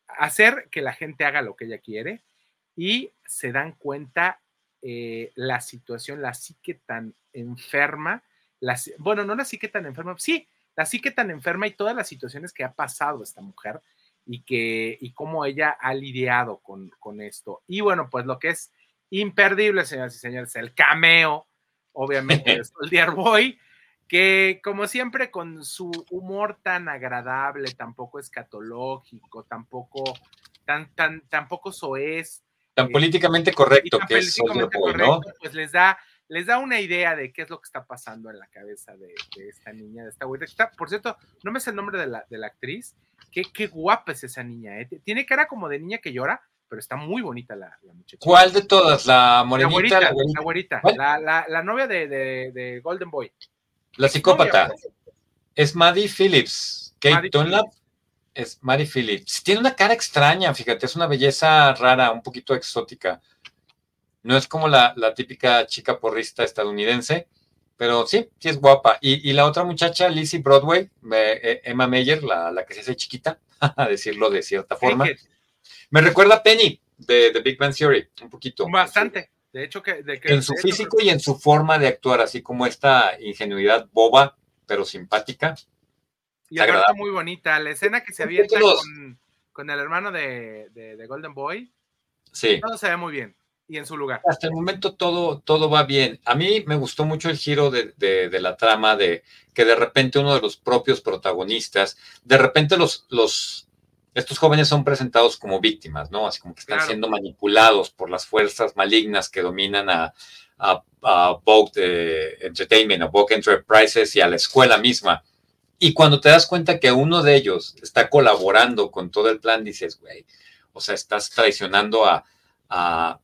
hacer que la gente haga lo que ella quiere y se dan cuenta eh, la situación, la psique tan enferma, la, bueno, no la psique tan enferma, sí, la psique tan enferma y todas las situaciones que ha pasado esta mujer y que y cómo ella ha lidiado con, con esto. Y bueno, pues lo que es imperdible, señoras y señores, el cameo, obviamente, de (laughs) Soldier Boy, que como siempre con su humor tan agradable, tampoco escatológico, tampoco tan tan tampoco soez, tan eh, políticamente correcto que es ¿no? Pues les da les da una idea de qué es lo que está pasando en la cabeza de, esta niña, de esta güey. Por cierto, no me sé el nombre de la, de la actriz. Qué, qué guapa es esa niña. ¿eh? Tiene cara como de niña que llora, pero está muy bonita la, muchacha. ¿Cuál de todas? ¿La morenita? La güerita, la, la, novia de, de Golden Boy. La psicópata es Maddie Phillips. Kate Dunlap es Maddie Phillips. Tiene una cara extraña, fíjate, es una belleza rara, un poquito exótica. No es como la, típica chica porrista estadounidense, pero sí, sí es guapa. Y, la otra muchacha, Lizzie Broadway, eh, Emma Meyer, la, que se hace chiquita, (laughs) a decirlo de cierta forma. Me recuerda a Penny de The Big Bang Theory, un poquito. Bastante. De hecho, que, en su físico y en su forma de actuar, así como esta ingenuidad boba, pero simpática. Y aparte muy bonita. La escena que se avienta con, con, el hermano de, de, Golden Boy. Sí. Todo se ve muy bien. Y en su lugar. Hasta el momento todo, todo va bien. A mí me gustó mucho el giro de, de, la trama de que de repente uno de los propios protagonistas, de repente los, los estos jóvenes son presentados como víctimas, ¿no? Así como que están siendo manipulados por las fuerzas malignas que dominan a, a, a Vogue Entertainment, a Vogue Enterprises y a la escuela misma. Y cuando te das cuenta que uno de ellos está colaborando con todo el plan, dices, güey, o sea, estás traicionando a, a,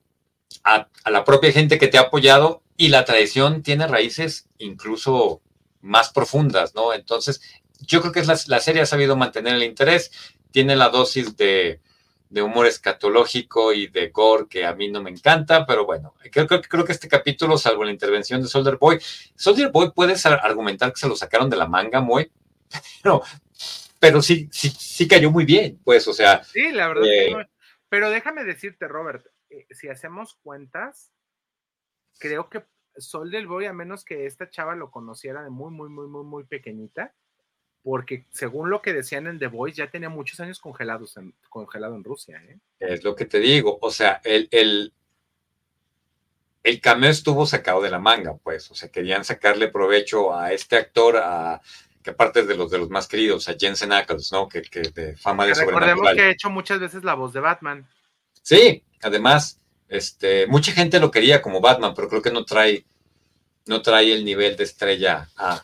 a, la propia gente que te ha apoyado y la traición tiene raíces incluso más profundas, ¿no? Entonces, yo creo que es la, la serie ha sabido mantener el interés tiene la dosis de, humor escatológico y de gore que a mí no me encanta, pero bueno, creo, creo, creo que este capítulo, salvo la intervención de Soldier Boy, Soldier Boy puedes argumentar que se lo sacaron de la manga muy, (laughs) pero, pero sí, sí, sí cayó muy bien, pues, o sea. Sí, la verdad. Eh, pero déjame decirte, Robert, eh, si hacemos cuentas, creo que Soldier Boy, a menos que esta chava lo conociera de muy, muy, muy, muy, muy pequeñita, porque según lo que decían en The Voice, ya tenía muchos años congelados en, congelado en Rusia. ¿eh? Es lo que te digo, o sea, el, el, el cameo estuvo sacado de la manga, pues, o sea, querían sacarle provecho a este actor, a que aparte de los de los más queridos, a Jensen Ackles, ¿no? Que, que de fama de Recordemos que ha hecho muchas veces la voz de Batman. Sí, además, este, mucha gente lo quería como Batman, pero creo que no trae no trae el nivel de estrella A.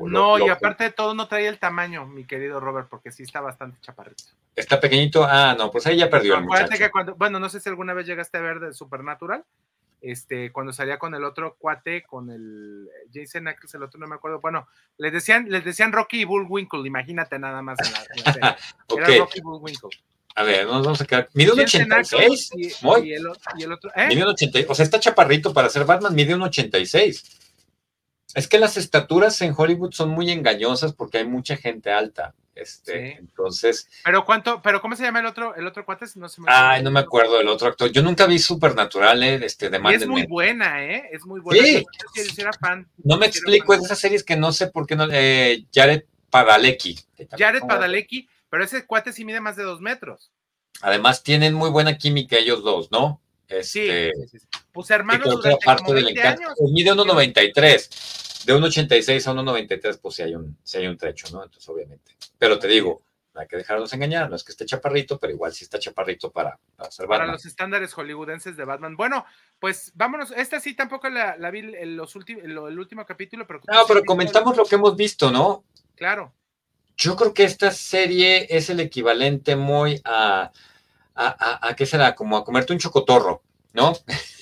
no, y aparte de todo, no trae el tamaño, mi querido Robert, porque sí está bastante chaparrito. Está pequeñito, ah, no, pues ahí ya perdió el muchacho. Que cuando, bueno, no sé si alguna vez llegaste a ver de Supernatural, este, cuando salía con el otro cuate, con el Jason Ackles, el otro no me acuerdo, bueno, les decían, les decían Rocky y Bullwinkle, imagínate nada más en la, serie. (laughs) Era Rocky Bullwinkle. A ver, nos vamos a quedar. Mide un 86. Y, y, el, y el otro. ¿eh? Mide un 86. O sea, está chaparrito para ser Batman, mide un 86. Es que las estaturas en Hollywood son muy engañosas porque hay mucha gente alta. Este, entonces. Pero cuánto, pero ¿cómo se llama el otro, el otro cuate? No se me Ay, no me acuerdo del otro actor. Yo nunca vi Supernatural, eh, este, de Es muy buena, eh, es muy buena. Sí. No me explico, es de esas series que no sé por qué no, eh, Jared Padalecki. Jared Padalecki, pero ese cuate sí mide más de dos metros. Además tienen muy buena química ellos dos, ¿no? Este, sí, sí, sí. Pues hermanos, durante parte como del 20 encanto. años. Pues mide 1.93. De 1.86 a 1.93, pues sí hay, un, sí hay un trecho, ¿no? Entonces, obviamente. Pero te digo, no hay que dejarnos engañar. No es que esté chaparrito, pero igual sí está chaparrito para, para ser para los estándares hollywoodenses de Batman. Bueno, pues vámonos. Esta sí tampoco la, la vi en los últimos, el último capítulo, pero. No, pero comentamos lo que hemos visto, ¿no? Claro. Yo creo que esta serie es el equivalente muy a, a, a, a ¿qué será? Como a comerte un chocotorro, ¿no?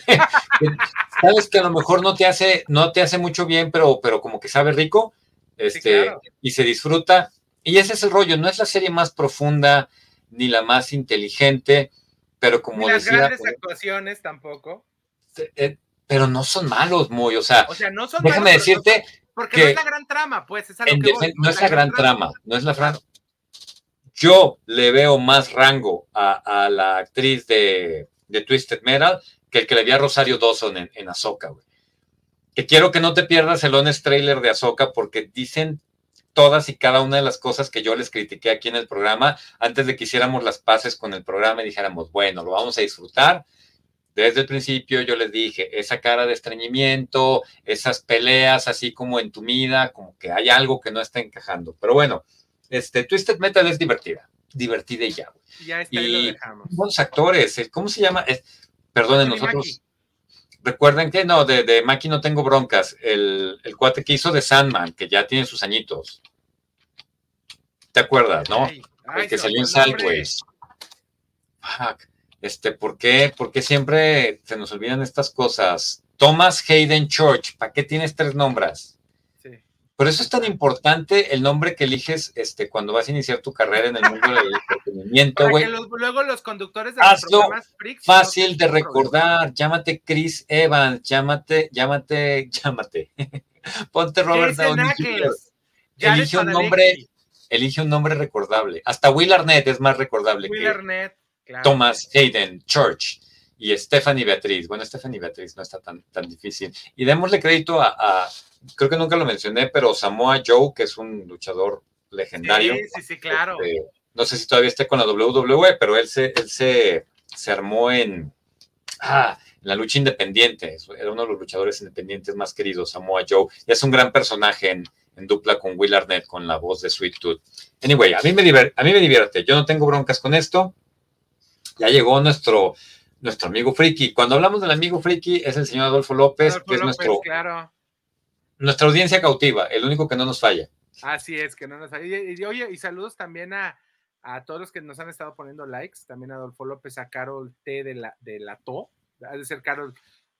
(laughs) Sabes que a lo mejor no te hace, no te hace mucho bien, pero, pero como que sabe rico, este, claro. y se disfruta. Y ese es el rollo, no es la serie más profunda ni la más inteligente, pero como Ni las decía, grandes pues, actuaciones tampoco. eh, pero no son malos muy, o sea, O sea, no son déjame malos, decirte, no- porque que no es la gran trama, pues. Es a lo en que voy, no es la gran trama, no es la gran. Yo le veo más rango a, a la actriz de, de Twisted Metal que el que le vi a Rosario Dawson en, en Ahsoka, güey. Que quiero que no te pierdas el honest trailer de Ahsoka porque dicen todas y cada una de las cosas que yo les critiqué aquí en el programa antes de que hiciéramos las paces con el programa y dijéramos, bueno, lo vamos a disfrutar. Desde el principio yo les dije, esa cara de estreñimiento, esas peleas así como entumida, como que hay algo que no está encajando. Pero bueno, este Twisted Metal es divertida, divertida y ya. güey. Ya está, ahí lo Y dejamos. buenos actores, eh, ¿cómo se llama? Es- perdonen, nosotros. Recuerden que no, de, de Maki no tengo broncas. El, el cuate que hizo de Sandman, que ya tiene sus añitos. ¿Te acuerdas, no? Ay, ay, el que salió en. Sideways. Fuck. Este, ¿por qué? ¿Por qué siempre se nos olvidan estas cosas? Thomas Hayden Church, ¿para qué tienes tres nombres? Sí. Por eso es tan importante el nombre que eliges este, cuando vas a iniciar tu carrera en el mundo del entretenimiento, güey. luego los conductores de Hazlo Fácil no de recordar. Llámate Chris Evans, llámate, llámate, (laughs) llámate. Ponte Robert Downey Jr. Elige un nombre Elige un nombre recordable. Hasta Will Arnett es más recordable Will que Arnett, claro. Thomas Hayden Church y Stephanie Beatriz. Bueno, Stephanie Beatriz no está tan, tan difícil. Y démosle crédito a, a- creo que nunca lo mencioné, pero Samoa Joe, que es un luchador legendario. Sí, sí, sí, claro. Este, no sé si todavía esté con la WWE, pero él se, él se, se armó en, ah, en la lucha independiente. Era uno de los luchadores independientes más queridos, Samoa Joe. Y es un gran personaje en, en dupla con Will Arnett, con la voz de Sweet Tooth. Anyway, a mí, me a mí me divierte. Yo no tengo broncas con esto. Ya llegó nuestro, nuestro amigo Friki. Cuando hablamos del amigo Friki, es el señor Adolfo López, Adolfo que es López, nuestro, claro. nuestra audiencia cautiva, el único que no nos falla. Así es, que no nos y, y- oye, y saludos también a, a todos los que nos han estado poniendo likes, también a Adolfo López, a Carol T de la, de la To, ha de ser Carol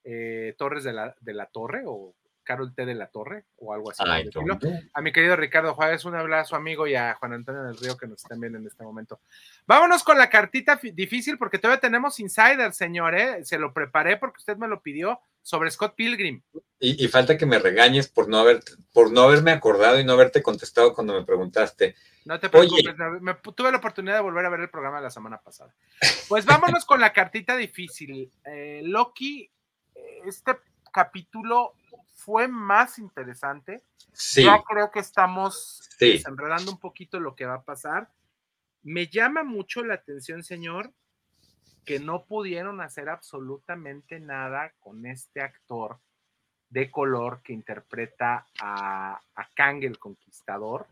eh, Torres de la, de la Torre, o Carol T de la Torre, o algo así. Ay. A mi querido Ricardo Juárez, un abrazo amigo y a Juan Antonio del Río que nos están viendo en este momento. Vámonos con la cartita difícil porque todavía tenemos Insider, señor, ¿eh? se lo preparé porque usted me lo pidió sobre Scott Pilgrim. Y, y falta que me regañes por no, haber, por no haberme acordado y no haberte contestado cuando me preguntaste. No te Oye. preocupes, me- me- tuve la oportunidad de volver a ver el programa la semana pasada. Pues vámonos con la cartita difícil. Eh, Loki, este capítulo fue más interesante. Sí, Yo creo que estamos Sí. desenredando un poquito lo que va a pasar. Me llama mucho la atención, señor, que no pudieron hacer absolutamente nada con este actor de color que interpreta a, a Kang el Conquistador.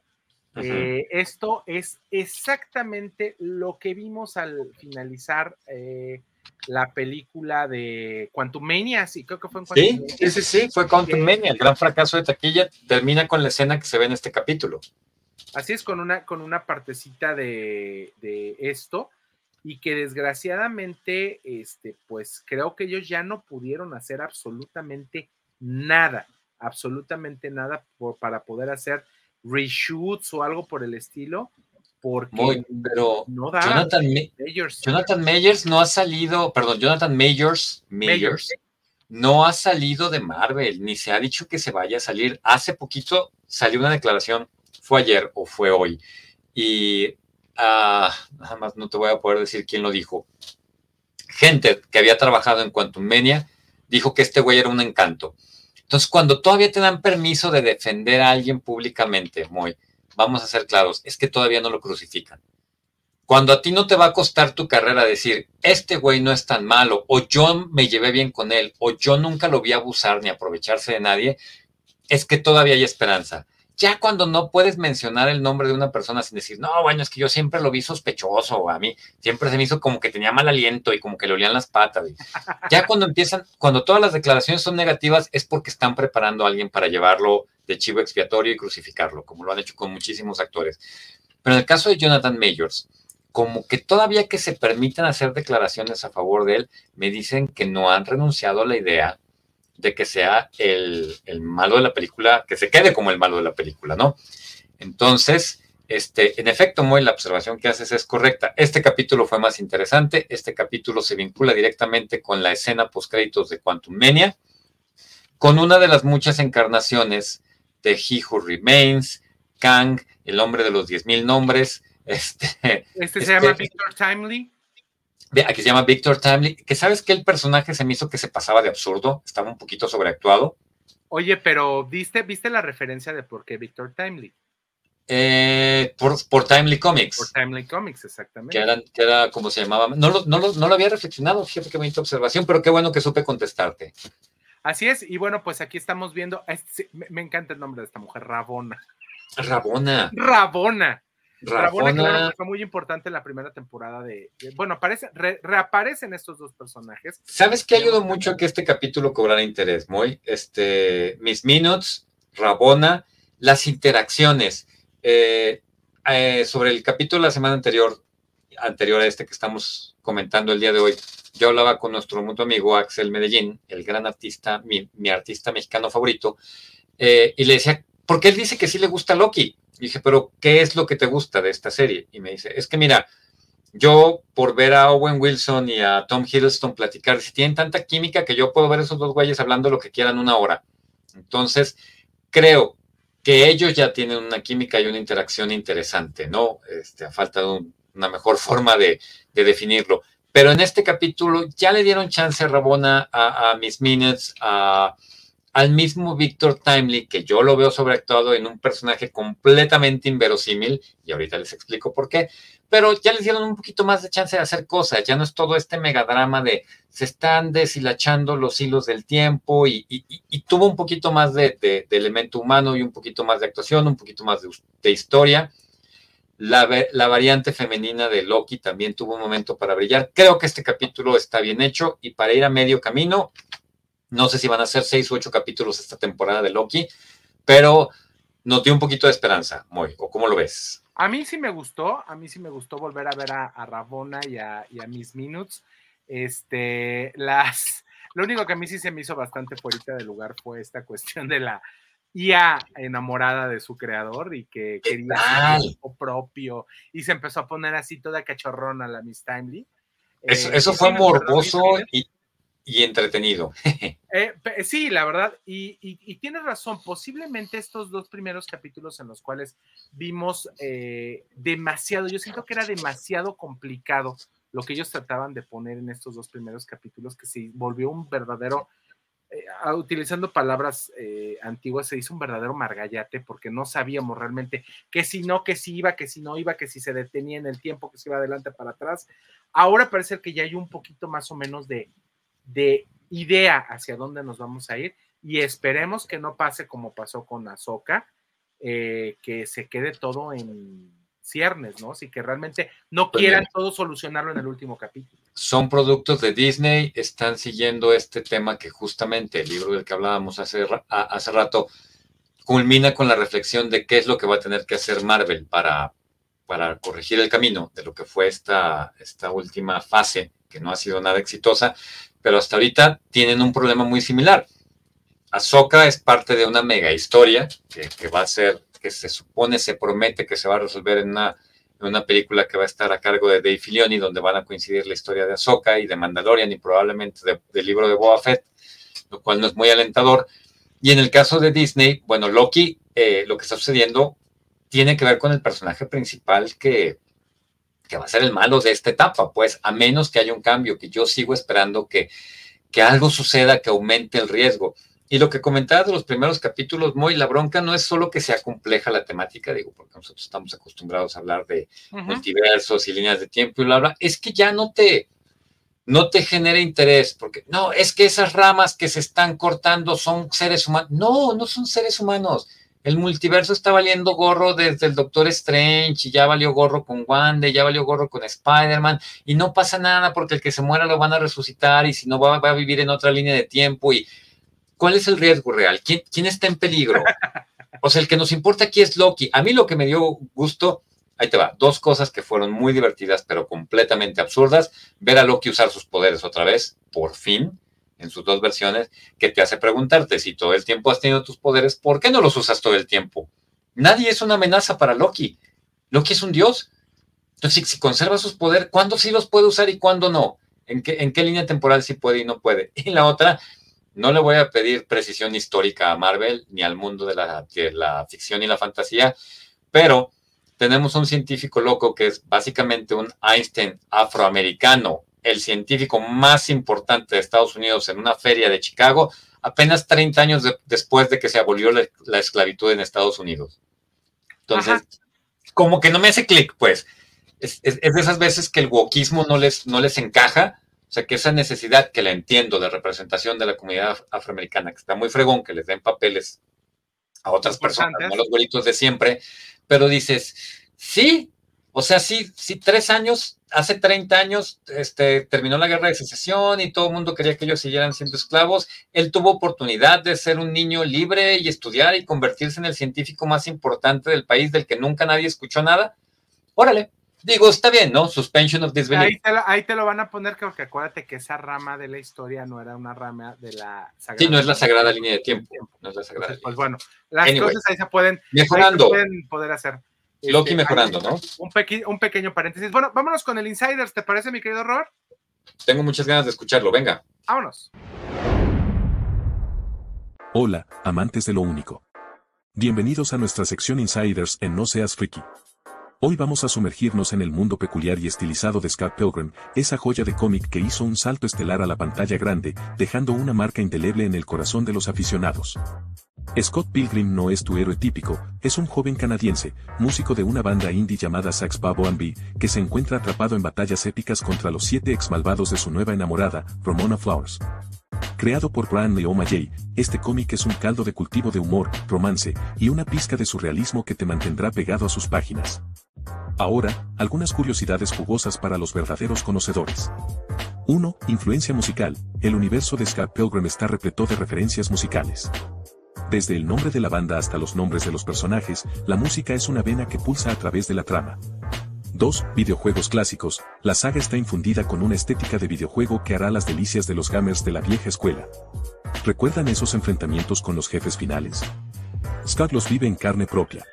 Eh, esto es exactamente lo que vimos al finalizar eh, la película de Quantumania, sí, creo que fue en sí, Quantumania. sí, sí, sí, fue Quantum Mania, el gran fracaso de taquilla, termina con la escena que se ve en este capítulo. Así es, con una, con una partecita de, de esto, y que desgraciadamente, este, pues creo que ellos ya no pudieron hacer absolutamente nada, absolutamente nada por- para poder hacer reshoots o algo por el estilo, porque Muy, pero no da. Jonathan, Ma- ellos. Jonathan Majors no ha salido, perdón, Jonathan Majors, Majors no ha salido de Marvel, ni se ha dicho que se vaya a salir. Hace poquito salió una declaración, fue ayer o fue hoy, y ah, nada más no te voy a poder decir quién lo dijo. Gente que había trabajado en Quantum Mania dijo que este güey era un encanto. Entonces, cuando todavía te dan permiso de defender a alguien públicamente, muy, vamos a ser claros, es que todavía no lo crucifican. Cuando a ti no te va a costar tu carrera decir, este güey no es tan malo, o yo me llevé bien con él, o yo nunca lo vi abusar ni aprovecharse de nadie, es que todavía hay esperanza. Ya cuando no puedes mencionar el nombre de una persona sin decir, no, bueno, es que yo siempre lo vi sospechoso, a mí siempre se me hizo como que tenía mal aliento y como que le olían las patas. Ya cuando empiezan, cuando todas las declaraciones son negativas, es porque están preparando a alguien para llevarlo de chivo expiatorio y crucificarlo, como lo han hecho con muchísimos actores. Pero en el caso de Jonathan Majors, como que todavía que se permiten hacer declaraciones a favor de él, me dicen que no han renunciado a la idea de que sea el, malo de la película, que se quede como el malo de la película, ¿no? Entonces, este, en efecto, muy la observación que haces es correcta. Este capítulo fue más interesante. Este capítulo se vincula directamente con la escena post-créditos de Quantum Mania, con una de las muchas encarnaciones de He Who Remains, Kang, el hombre de los 10.000 nombres. (laughs) Este, este se llama este Victor Timely aquí se llama Victor Timely, que sabes que el personaje se me hizo que se pasaba de absurdo, estaba un poquito sobreactuado. Oye, pero ¿viste, ¿viste la referencia de por qué Victor Timely? Eh, por, Timely Comics. Por Timely Comics, exactamente. Que era, que era como se llamaba. No lo, no, no lo había reflexionado, fíjate qué bonita observación, pero qué bueno que supe contestarte. Así es, y bueno, pues aquí estamos viendo, me, me encanta el nombre de esta mujer, Rabona. Rabona. Rabona. Rabona, fue muy importante en la primera temporada de. bueno, aparece, reaparecen estos dos personajes. ¿Sabes qué ayudó mucho a que este capítulo cobrara interés, Muy? Este, Miss Minutes, Rabona, las interacciones. Eh, eh, sobre el capítulo de la semana anterior, anterior a este que estamos comentando el día de hoy, yo hablaba con nuestro mutuo amigo Axel Medellín, el gran artista, mi, artista mexicano favorito, eh, y le decía, porque él dice que sí le gusta Loki dije, pero ¿qué es lo que te gusta de esta serie? Y me dice, es que mira, yo por ver a Owen Wilson y a Tom Hiddleston platicar, si tienen tanta química que yo puedo ver a esos dos güeyes hablando lo que quieran una hora. Entonces, creo que ellos ya tienen una química y una interacción interesante, ¿no? Este, a falta de una mejor (laughs) forma de, definirlo. Pero en este capítulo ya le dieron chance a Rabona, a, a Miss Minutes, a al mismo Victor Timely, que yo lo veo sobreactuado en un personaje completamente inverosímil, y ahorita les explico por qué, pero ya les dieron un poquito más de chance de hacer cosas, ya no es todo este megadrama de se están deshilachando los hilos del tiempo y, tuvo un poquito más de, elemento humano y un poquito más de actuación, un poquito más de, historia. La, la, variante femenina de Loki también tuvo un momento para brillar. Creo que este capítulo está bien hecho y para ir a medio camino no sé si van a ser seis u ocho capítulos esta temporada de Loki, pero nos dio un poquito de esperanza, Moy, ¿o cómo lo ves? A mí sí me gustó, a mí sí me gustó volver a ver a, Rabona y a, Miss Minutes. Este, las, lo único que a mí sí se me hizo bastante fuera de lugar fue esta cuestión de la IA enamorada de su creador y que quería algo propio y se empezó a poner así toda cachorrona la Miss Timely. Eso, eso fue morboso y, y entretenido. (laughs) Eh, sí, la verdad, y, tienes razón, posiblemente estos dos primeros capítulos en los cuales vimos eh, demasiado, yo siento que era demasiado complicado lo que ellos trataban de poner en estos dos primeros capítulos, que se volvió un verdadero, eh, utilizando palabras antiguas, se hizo un verdadero margallate porque no sabíamos realmente que si no, que si iba, que si no iba, que si se detenía en el tiempo, que se iba adelante para atrás. Ahora parece que ya hay un poquito más o menos de de idea hacia dónde nos vamos a ir y esperemos que no pase como pasó con Azoka, eh, que se quede todo en ciernes, ¿no? Así que realmente no pues quieran todo solucionarlo en el último capítulo. Son productos de Disney, están siguiendo este tema que justamente el libro del que hablábamos hace, hace rato culmina con la reflexión de qué es lo que va a tener que hacer Marvel para, para corregir el camino de lo que fue esta, esta última fase, que no ha sido nada exitosa, pero hasta ahorita tienen un problema muy similar. Ahsoka es parte de una mega historia que, va a ser, que se supone, se promete que se va a resolver en una, película que va a estar a cargo de Dave Filoni, donde van a coincidir la historia de Ahsoka y de Mandalorian y probablemente del libro de Boba Fett, lo cual no es muy alentador. Y en el caso de Disney, bueno, Loki, eh, lo que está sucediendo tiene que ver con el personaje principal que, que va a ser el malo de esta etapa, pues a menos que haya un cambio, que yo sigo esperando que, que algo suceda que aumente el riesgo. Y lo que comentaba de los primeros capítulos, muy la bronca no es solo que sea compleja la temática, digo, porque nosotros estamos acostumbrados a hablar de multiversos y líneas de tiempo y bla, bla, es que ya no te, no te genera interés, porque no, es que esas ramas que se están cortando son seres humanos. No, no son seres humanos. El multiverso está valiendo gorro desde el Doctor Strange, y ya valió gorro con Wanda, ya valió gorro con Spider-Man, y no pasa nada porque el que se muera lo van a resucitar, y si no va, va a vivir en otra línea de tiempo, y ¿cuál es el riesgo real? ¿Quién, ¿Quién está en peligro? (laughs) O sea, el que nos importa aquí es Loki. A mí lo que me dio gusto, ahí te va, dos cosas que fueron muy divertidas, pero completamente absurdas. Ver a Loki usar sus poderes otra vez, por fin, en sus dos versiones, que te hace preguntarte si todo el tiempo has tenido tus poderes, ¿por qué no los usas todo el tiempo? Nadie es una amenaza para Loki. Loki es un dios. Entonces, si, conserva sus poderes, ¿cuándo sí los puede usar y cuándo no? ¿En qué, ¿En qué línea temporal sí puede y no puede? (laughs) Y la otra, no le voy a pedir precisión histórica a Marvel ni al mundo de la, la ficción y la fantasía, pero tenemos un científico loco que es básicamente un Einstein afroamericano, el científico más importante de Estados Unidos en una feria de Chicago, apenas 30 años después de que se abolió la, esclavitud en Estados Unidos. Entonces, como que no me hace clic, pues. Es, de esas veces que el wokismo no les, no les encaja o sea, que esa necesidad que la entiendo de representación de la comunidad afroamericana, que está muy fregón, que les den papeles a otras personas, no los güeritos de siempre, pero dices, sí, o sea, sí, sí, tres años, hace 30 años, este, terminó la guerra de secesión y todo el mundo quería que ellos siguieran siendo esclavos. Él tuvo oportunidad de ser un niño libre y estudiar y convertirse en el científico más importante del país del que nunca nadie escuchó nada. Órale, Digo, está bien, ¿no? Suspension of disbelief. Ahí te, lo, ahí te lo van a poner, creo que acuérdate que esa rama de la historia no era una rama de la sagrada. Sí, no es la sagrada línea de tiempo. No es la sagrada. pues bueno, las cosas ahí se pueden, mejorando. pueden poder hacer. Loki este, mejorando, ¿no? Un, un pequeño paréntesis. Bueno, vámonos con el Insiders, ¿te parece, mi querido Robert? Tengo muchas ganas de escucharlo, venga. Vámonos. Hola, amantes de lo único. Bienvenidos a nuestra sección Insiders en No Seas Freaky. Hoy vamos a sumergirnos en el mundo peculiar y estilizado de Scott Pilgrim, esa joya de cómic que hizo un salto estelar a la pantalla grande, dejando una marca indeleble en el corazón de los aficionados. Scott Pilgrim no es tu héroe típico, es un joven canadiense, músico de una banda indie llamada Sax Babo B, que se encuentra atrapado en batallas épicas contra los siete ex malvados de su nueva enamorada, Ramona Flowers. Creado por Brian Leoma J., este cómic es un caldo de cultivo de humor, romance y una pizca de surrealismo que te mantendrá pegado a sus páginas. Ahora, algunas curiosidades jugosas para los verdaderos conocedores. 1. Influencia musical. El universo de Scott Pilgrim está repleto de referencias musicales. Desde el nombre de la banda hasta los nombres de los personajes, la música es una vena que pulsa a través de la trama. 2. Videojuegos clásicos. La saga está infundida con una estética de videojuego que hará las delicias de los gamers de la vieja escuela. ¿Recuerdan esos enfrentamientos con los jefes finales? Scott los vive en carne propia.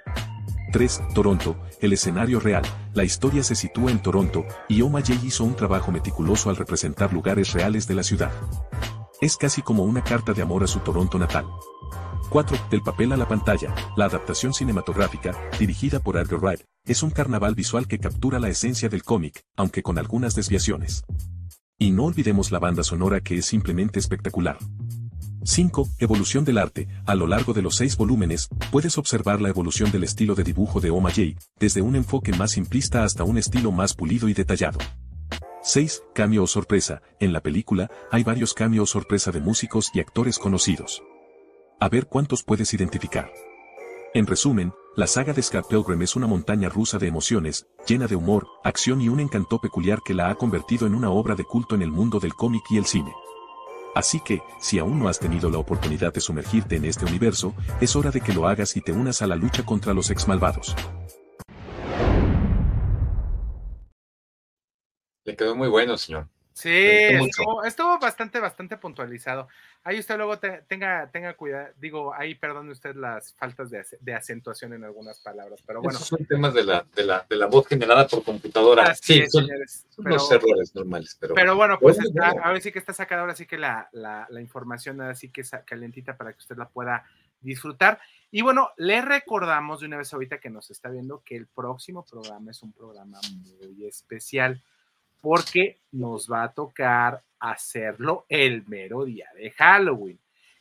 3. Toronto, el escenario real. La historia se sitúa en Toronto, y Oma J hizo un trabajo meticuloso al representar lugares reales de la ciudad. Es casi como una carta de amor a su Toronto natal. 4. Del papel a la pantalla. La adaptación cinematográfica, dirigida por Edgar Wright, es un carnaval visual que captura la esencia del cómic, aunque con algunas desviaciones. Y no olvidemos la banda sonora que es simplemente espectacular. 5. Evolución del arte. A lo largo de los seis volúmenes, puedes observar la evolución del estilo de dibujo de Oma J, desde un enfoque más simplista hasta un estilo más pulido y detallado. 6. Cambio o sorpresa. En la película, hay varios cambios o sorpresa de músicos y actores conocidos. A ver cuántos puedes identificar. En resumen, la saga de Scott Pilgrim es una montaña rusa de emociones, llena de humor, acción y un encanto peculiar que la ha convertido en una obra de culto en el mundo del cómic y el cine. Así que, si aún no has tenido la oportunidad de sumergirte en este universo, es hora de que lo hagas y te unas a la lucha contra los ex malvados. Le quedó muy bueno, señor. Sí, estuvo, bastante, bastante puntualizado. Ahí usted luego tenga, tenga cuidado, digo, ahí perdone usted las faltas de, acentuación en algunas palabras, pero bueno. Esos son temas de la, de la, de la voz generada por computadora. sí, son, los errores normales. Pero, pero bueno, pues ahora sí que está sacada, ahora sí que la, la, la información así que es calentita para que usted la pueda disfrutar. Y bueno, le recordamos de una vez ahorita que nos está viendo que el próximo programa es un programa muy especial porque nos va a tocar hacerlo el mero día de Halloween.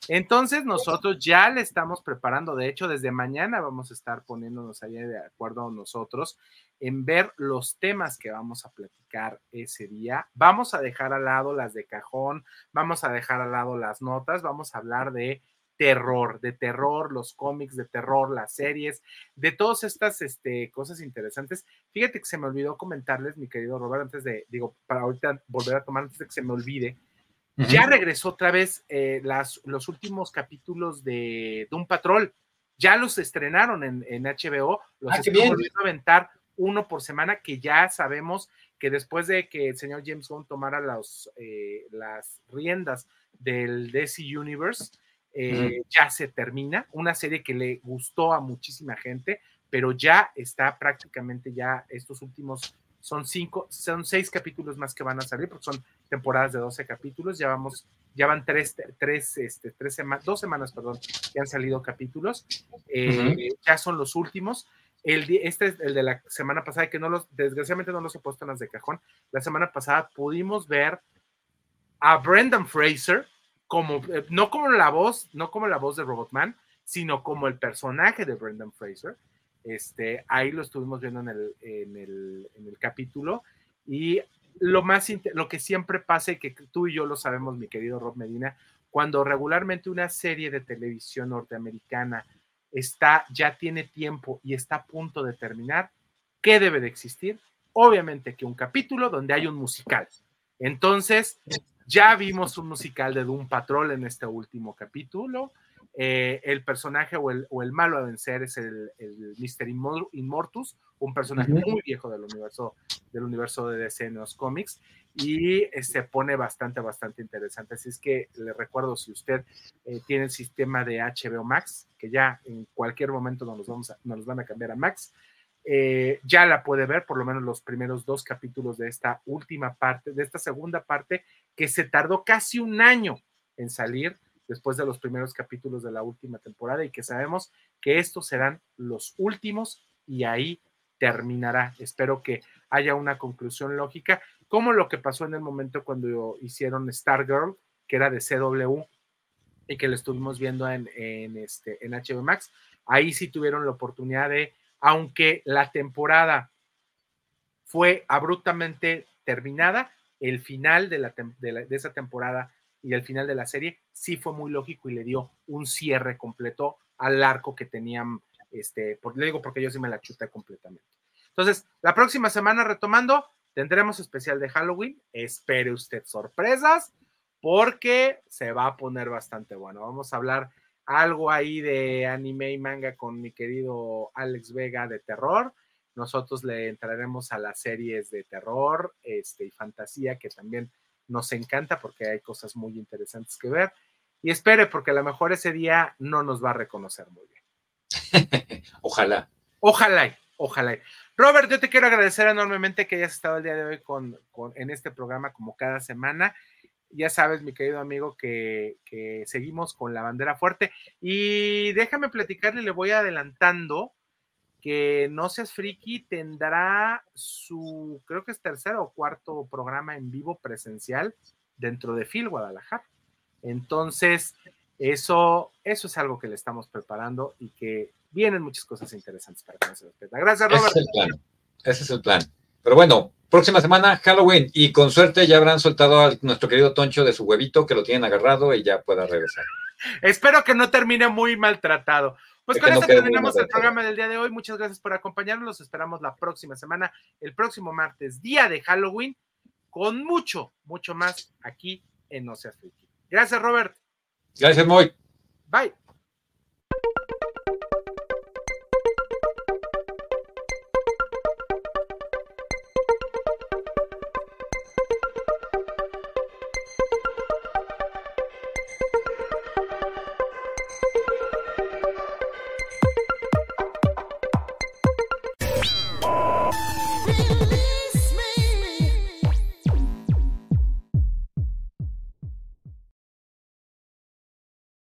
Entonces nosotros ya le estamos preparando, de hecho desde mañana vamos a estar poniéndonos ahí de acuerdo nosotros en ver los temas que vamos a platicar ese día. Vamos a dejar al lado las de cajón, vamos a dejar al lado las notas, vamos a hablar de terror, de terror, los cómics de terror, las series, de todas estas este, cosas interesantes. Fíjate que se me olvidó comentarles, mi querido Robert, antes de, digo, para ahorita volver a tomar, antes de que se me olvide, ya regresó otra vez eh, las, los últimos capítulos de Doom Patrol. Ya los estrenaron en, en HBO, los ah, están volviendo a aventar uno por semana, que ya sabemos que después de que el señor James Gunn tomara los, eh, las riendas del DC Universe, eh, ya se termina. Una serie que le gustó a muchísima gente, pero ya está prácticamente ya estos últimos son cinco, son seis capítulos más que van a salir, porque son temporadas de 12 capítulos, ya vamos, ya van tres, tres, este, tres semanas, dos semanas, perdón, que han salido capítulos, eh, ya son los últimos. El, este es el de la semana pasada, que no los, desgraciadamente no los he puesto en las de cajón. La semana pasada pudimos ver a Brendan Fraser, como, eh, no como la voz, no como la voz de Robotman, sino como el personaje de Brendan Fraser. Este, ahí lo estuvimos viendo en el, en el, en el capítulo. Y lo más, lo que siempre pasa y que tú y yo lo sabemos, mi querido Rob Medina, cuando regularmente una serie de televisión norteamericana está, ya tiene tiempo y está a punto de terminar, ¿qué debe de existir? Obviamente que un capítulo donde hay un musical. Entonces, ya vimos un musical de Doom Patrol en este último capítulo. Eh, el personaje o el, o el, malo a vencer es el, el Mr. Immortus, un personaje muy viejo del universo, del universo de DC en los cómics, y se este, pone bastante, bastante interesante. Así es que le recuerdo, si usted eh, tiene el sistema de HBO Max, que ya en cualquier momento nos, vamos a, nos van a cambiar a Max, eh, ya la puede ver, por lo menos los primeros dos capítulos de esta última parte, de esta segunda parte, que se tardó casi un año en salir después de los primeros capítulos de la última temporada y que sabemos que estos serán los últimos y ahí terminará. Espero que haya una conclusión lógica, como lo que pasó en el momento cuando hicieron Stargirl, que era de CW y que lo estuvimos viendo en, en, este, en HBO Max. Ahí sí tuvieron la oportunidad de, aunque la temporada fue abruptamente terminada, el final de, esa temporada y el final de la serie sí fue muy lógico y le dio un cierre completo al arco que tenían, este, le digo porque yo sí me la chuté completamente. Entonces, la próxima semana retomando, tendremos especial de Halloween, espere usted sorpresas, porque se va a poner bastante bueno. Vamos a hablar algo ahí de anime y manga con mi querido Alex Vega de terror. Nosotros le entraremos a las series de terror este, y fantasía que también nos encanta porque hay cosas muy interesantes que ver. Y espere, porque a lo mejor ese día no nos va a reconocer muy bien. (laughs) ojalá. Ojalá, ojalá. Robert, yo te quiero agradecer enormemente que hayas estado el día de hoy con, en este programa como cada semana. Ya sabes, mi querido amigo, que, seguimos con la bandera fuerte. Y déjame platicarle, le voy adelantando que No Seas Friki tendrá su, creo que es tercer o cuarto programa en vivo presencial dentro de Phil Guadalajara. Entonces, eso, eso es algo que le estamos preparando y que vienen muchas cosas interesantes para que no se Gracias, Robert. Ese es el plan. Ese es el plan. Pero bueno, próxima semana, Halloween, y con suerte ya habrán soltado a nuestro querido Toncho de su huevito, que lo tienen agarrado y ya pueda regresar. Espero que no termine muy maltratado. Pues con esto terminamos el programa del día de hoy. Muchas gracias por acompañarnos. Los esperamos la próxima semana, el próximo martes, día de Halloween, con mucho, mucho más aquí en No. Gracias, Robert. Gracias, Moy. Bye.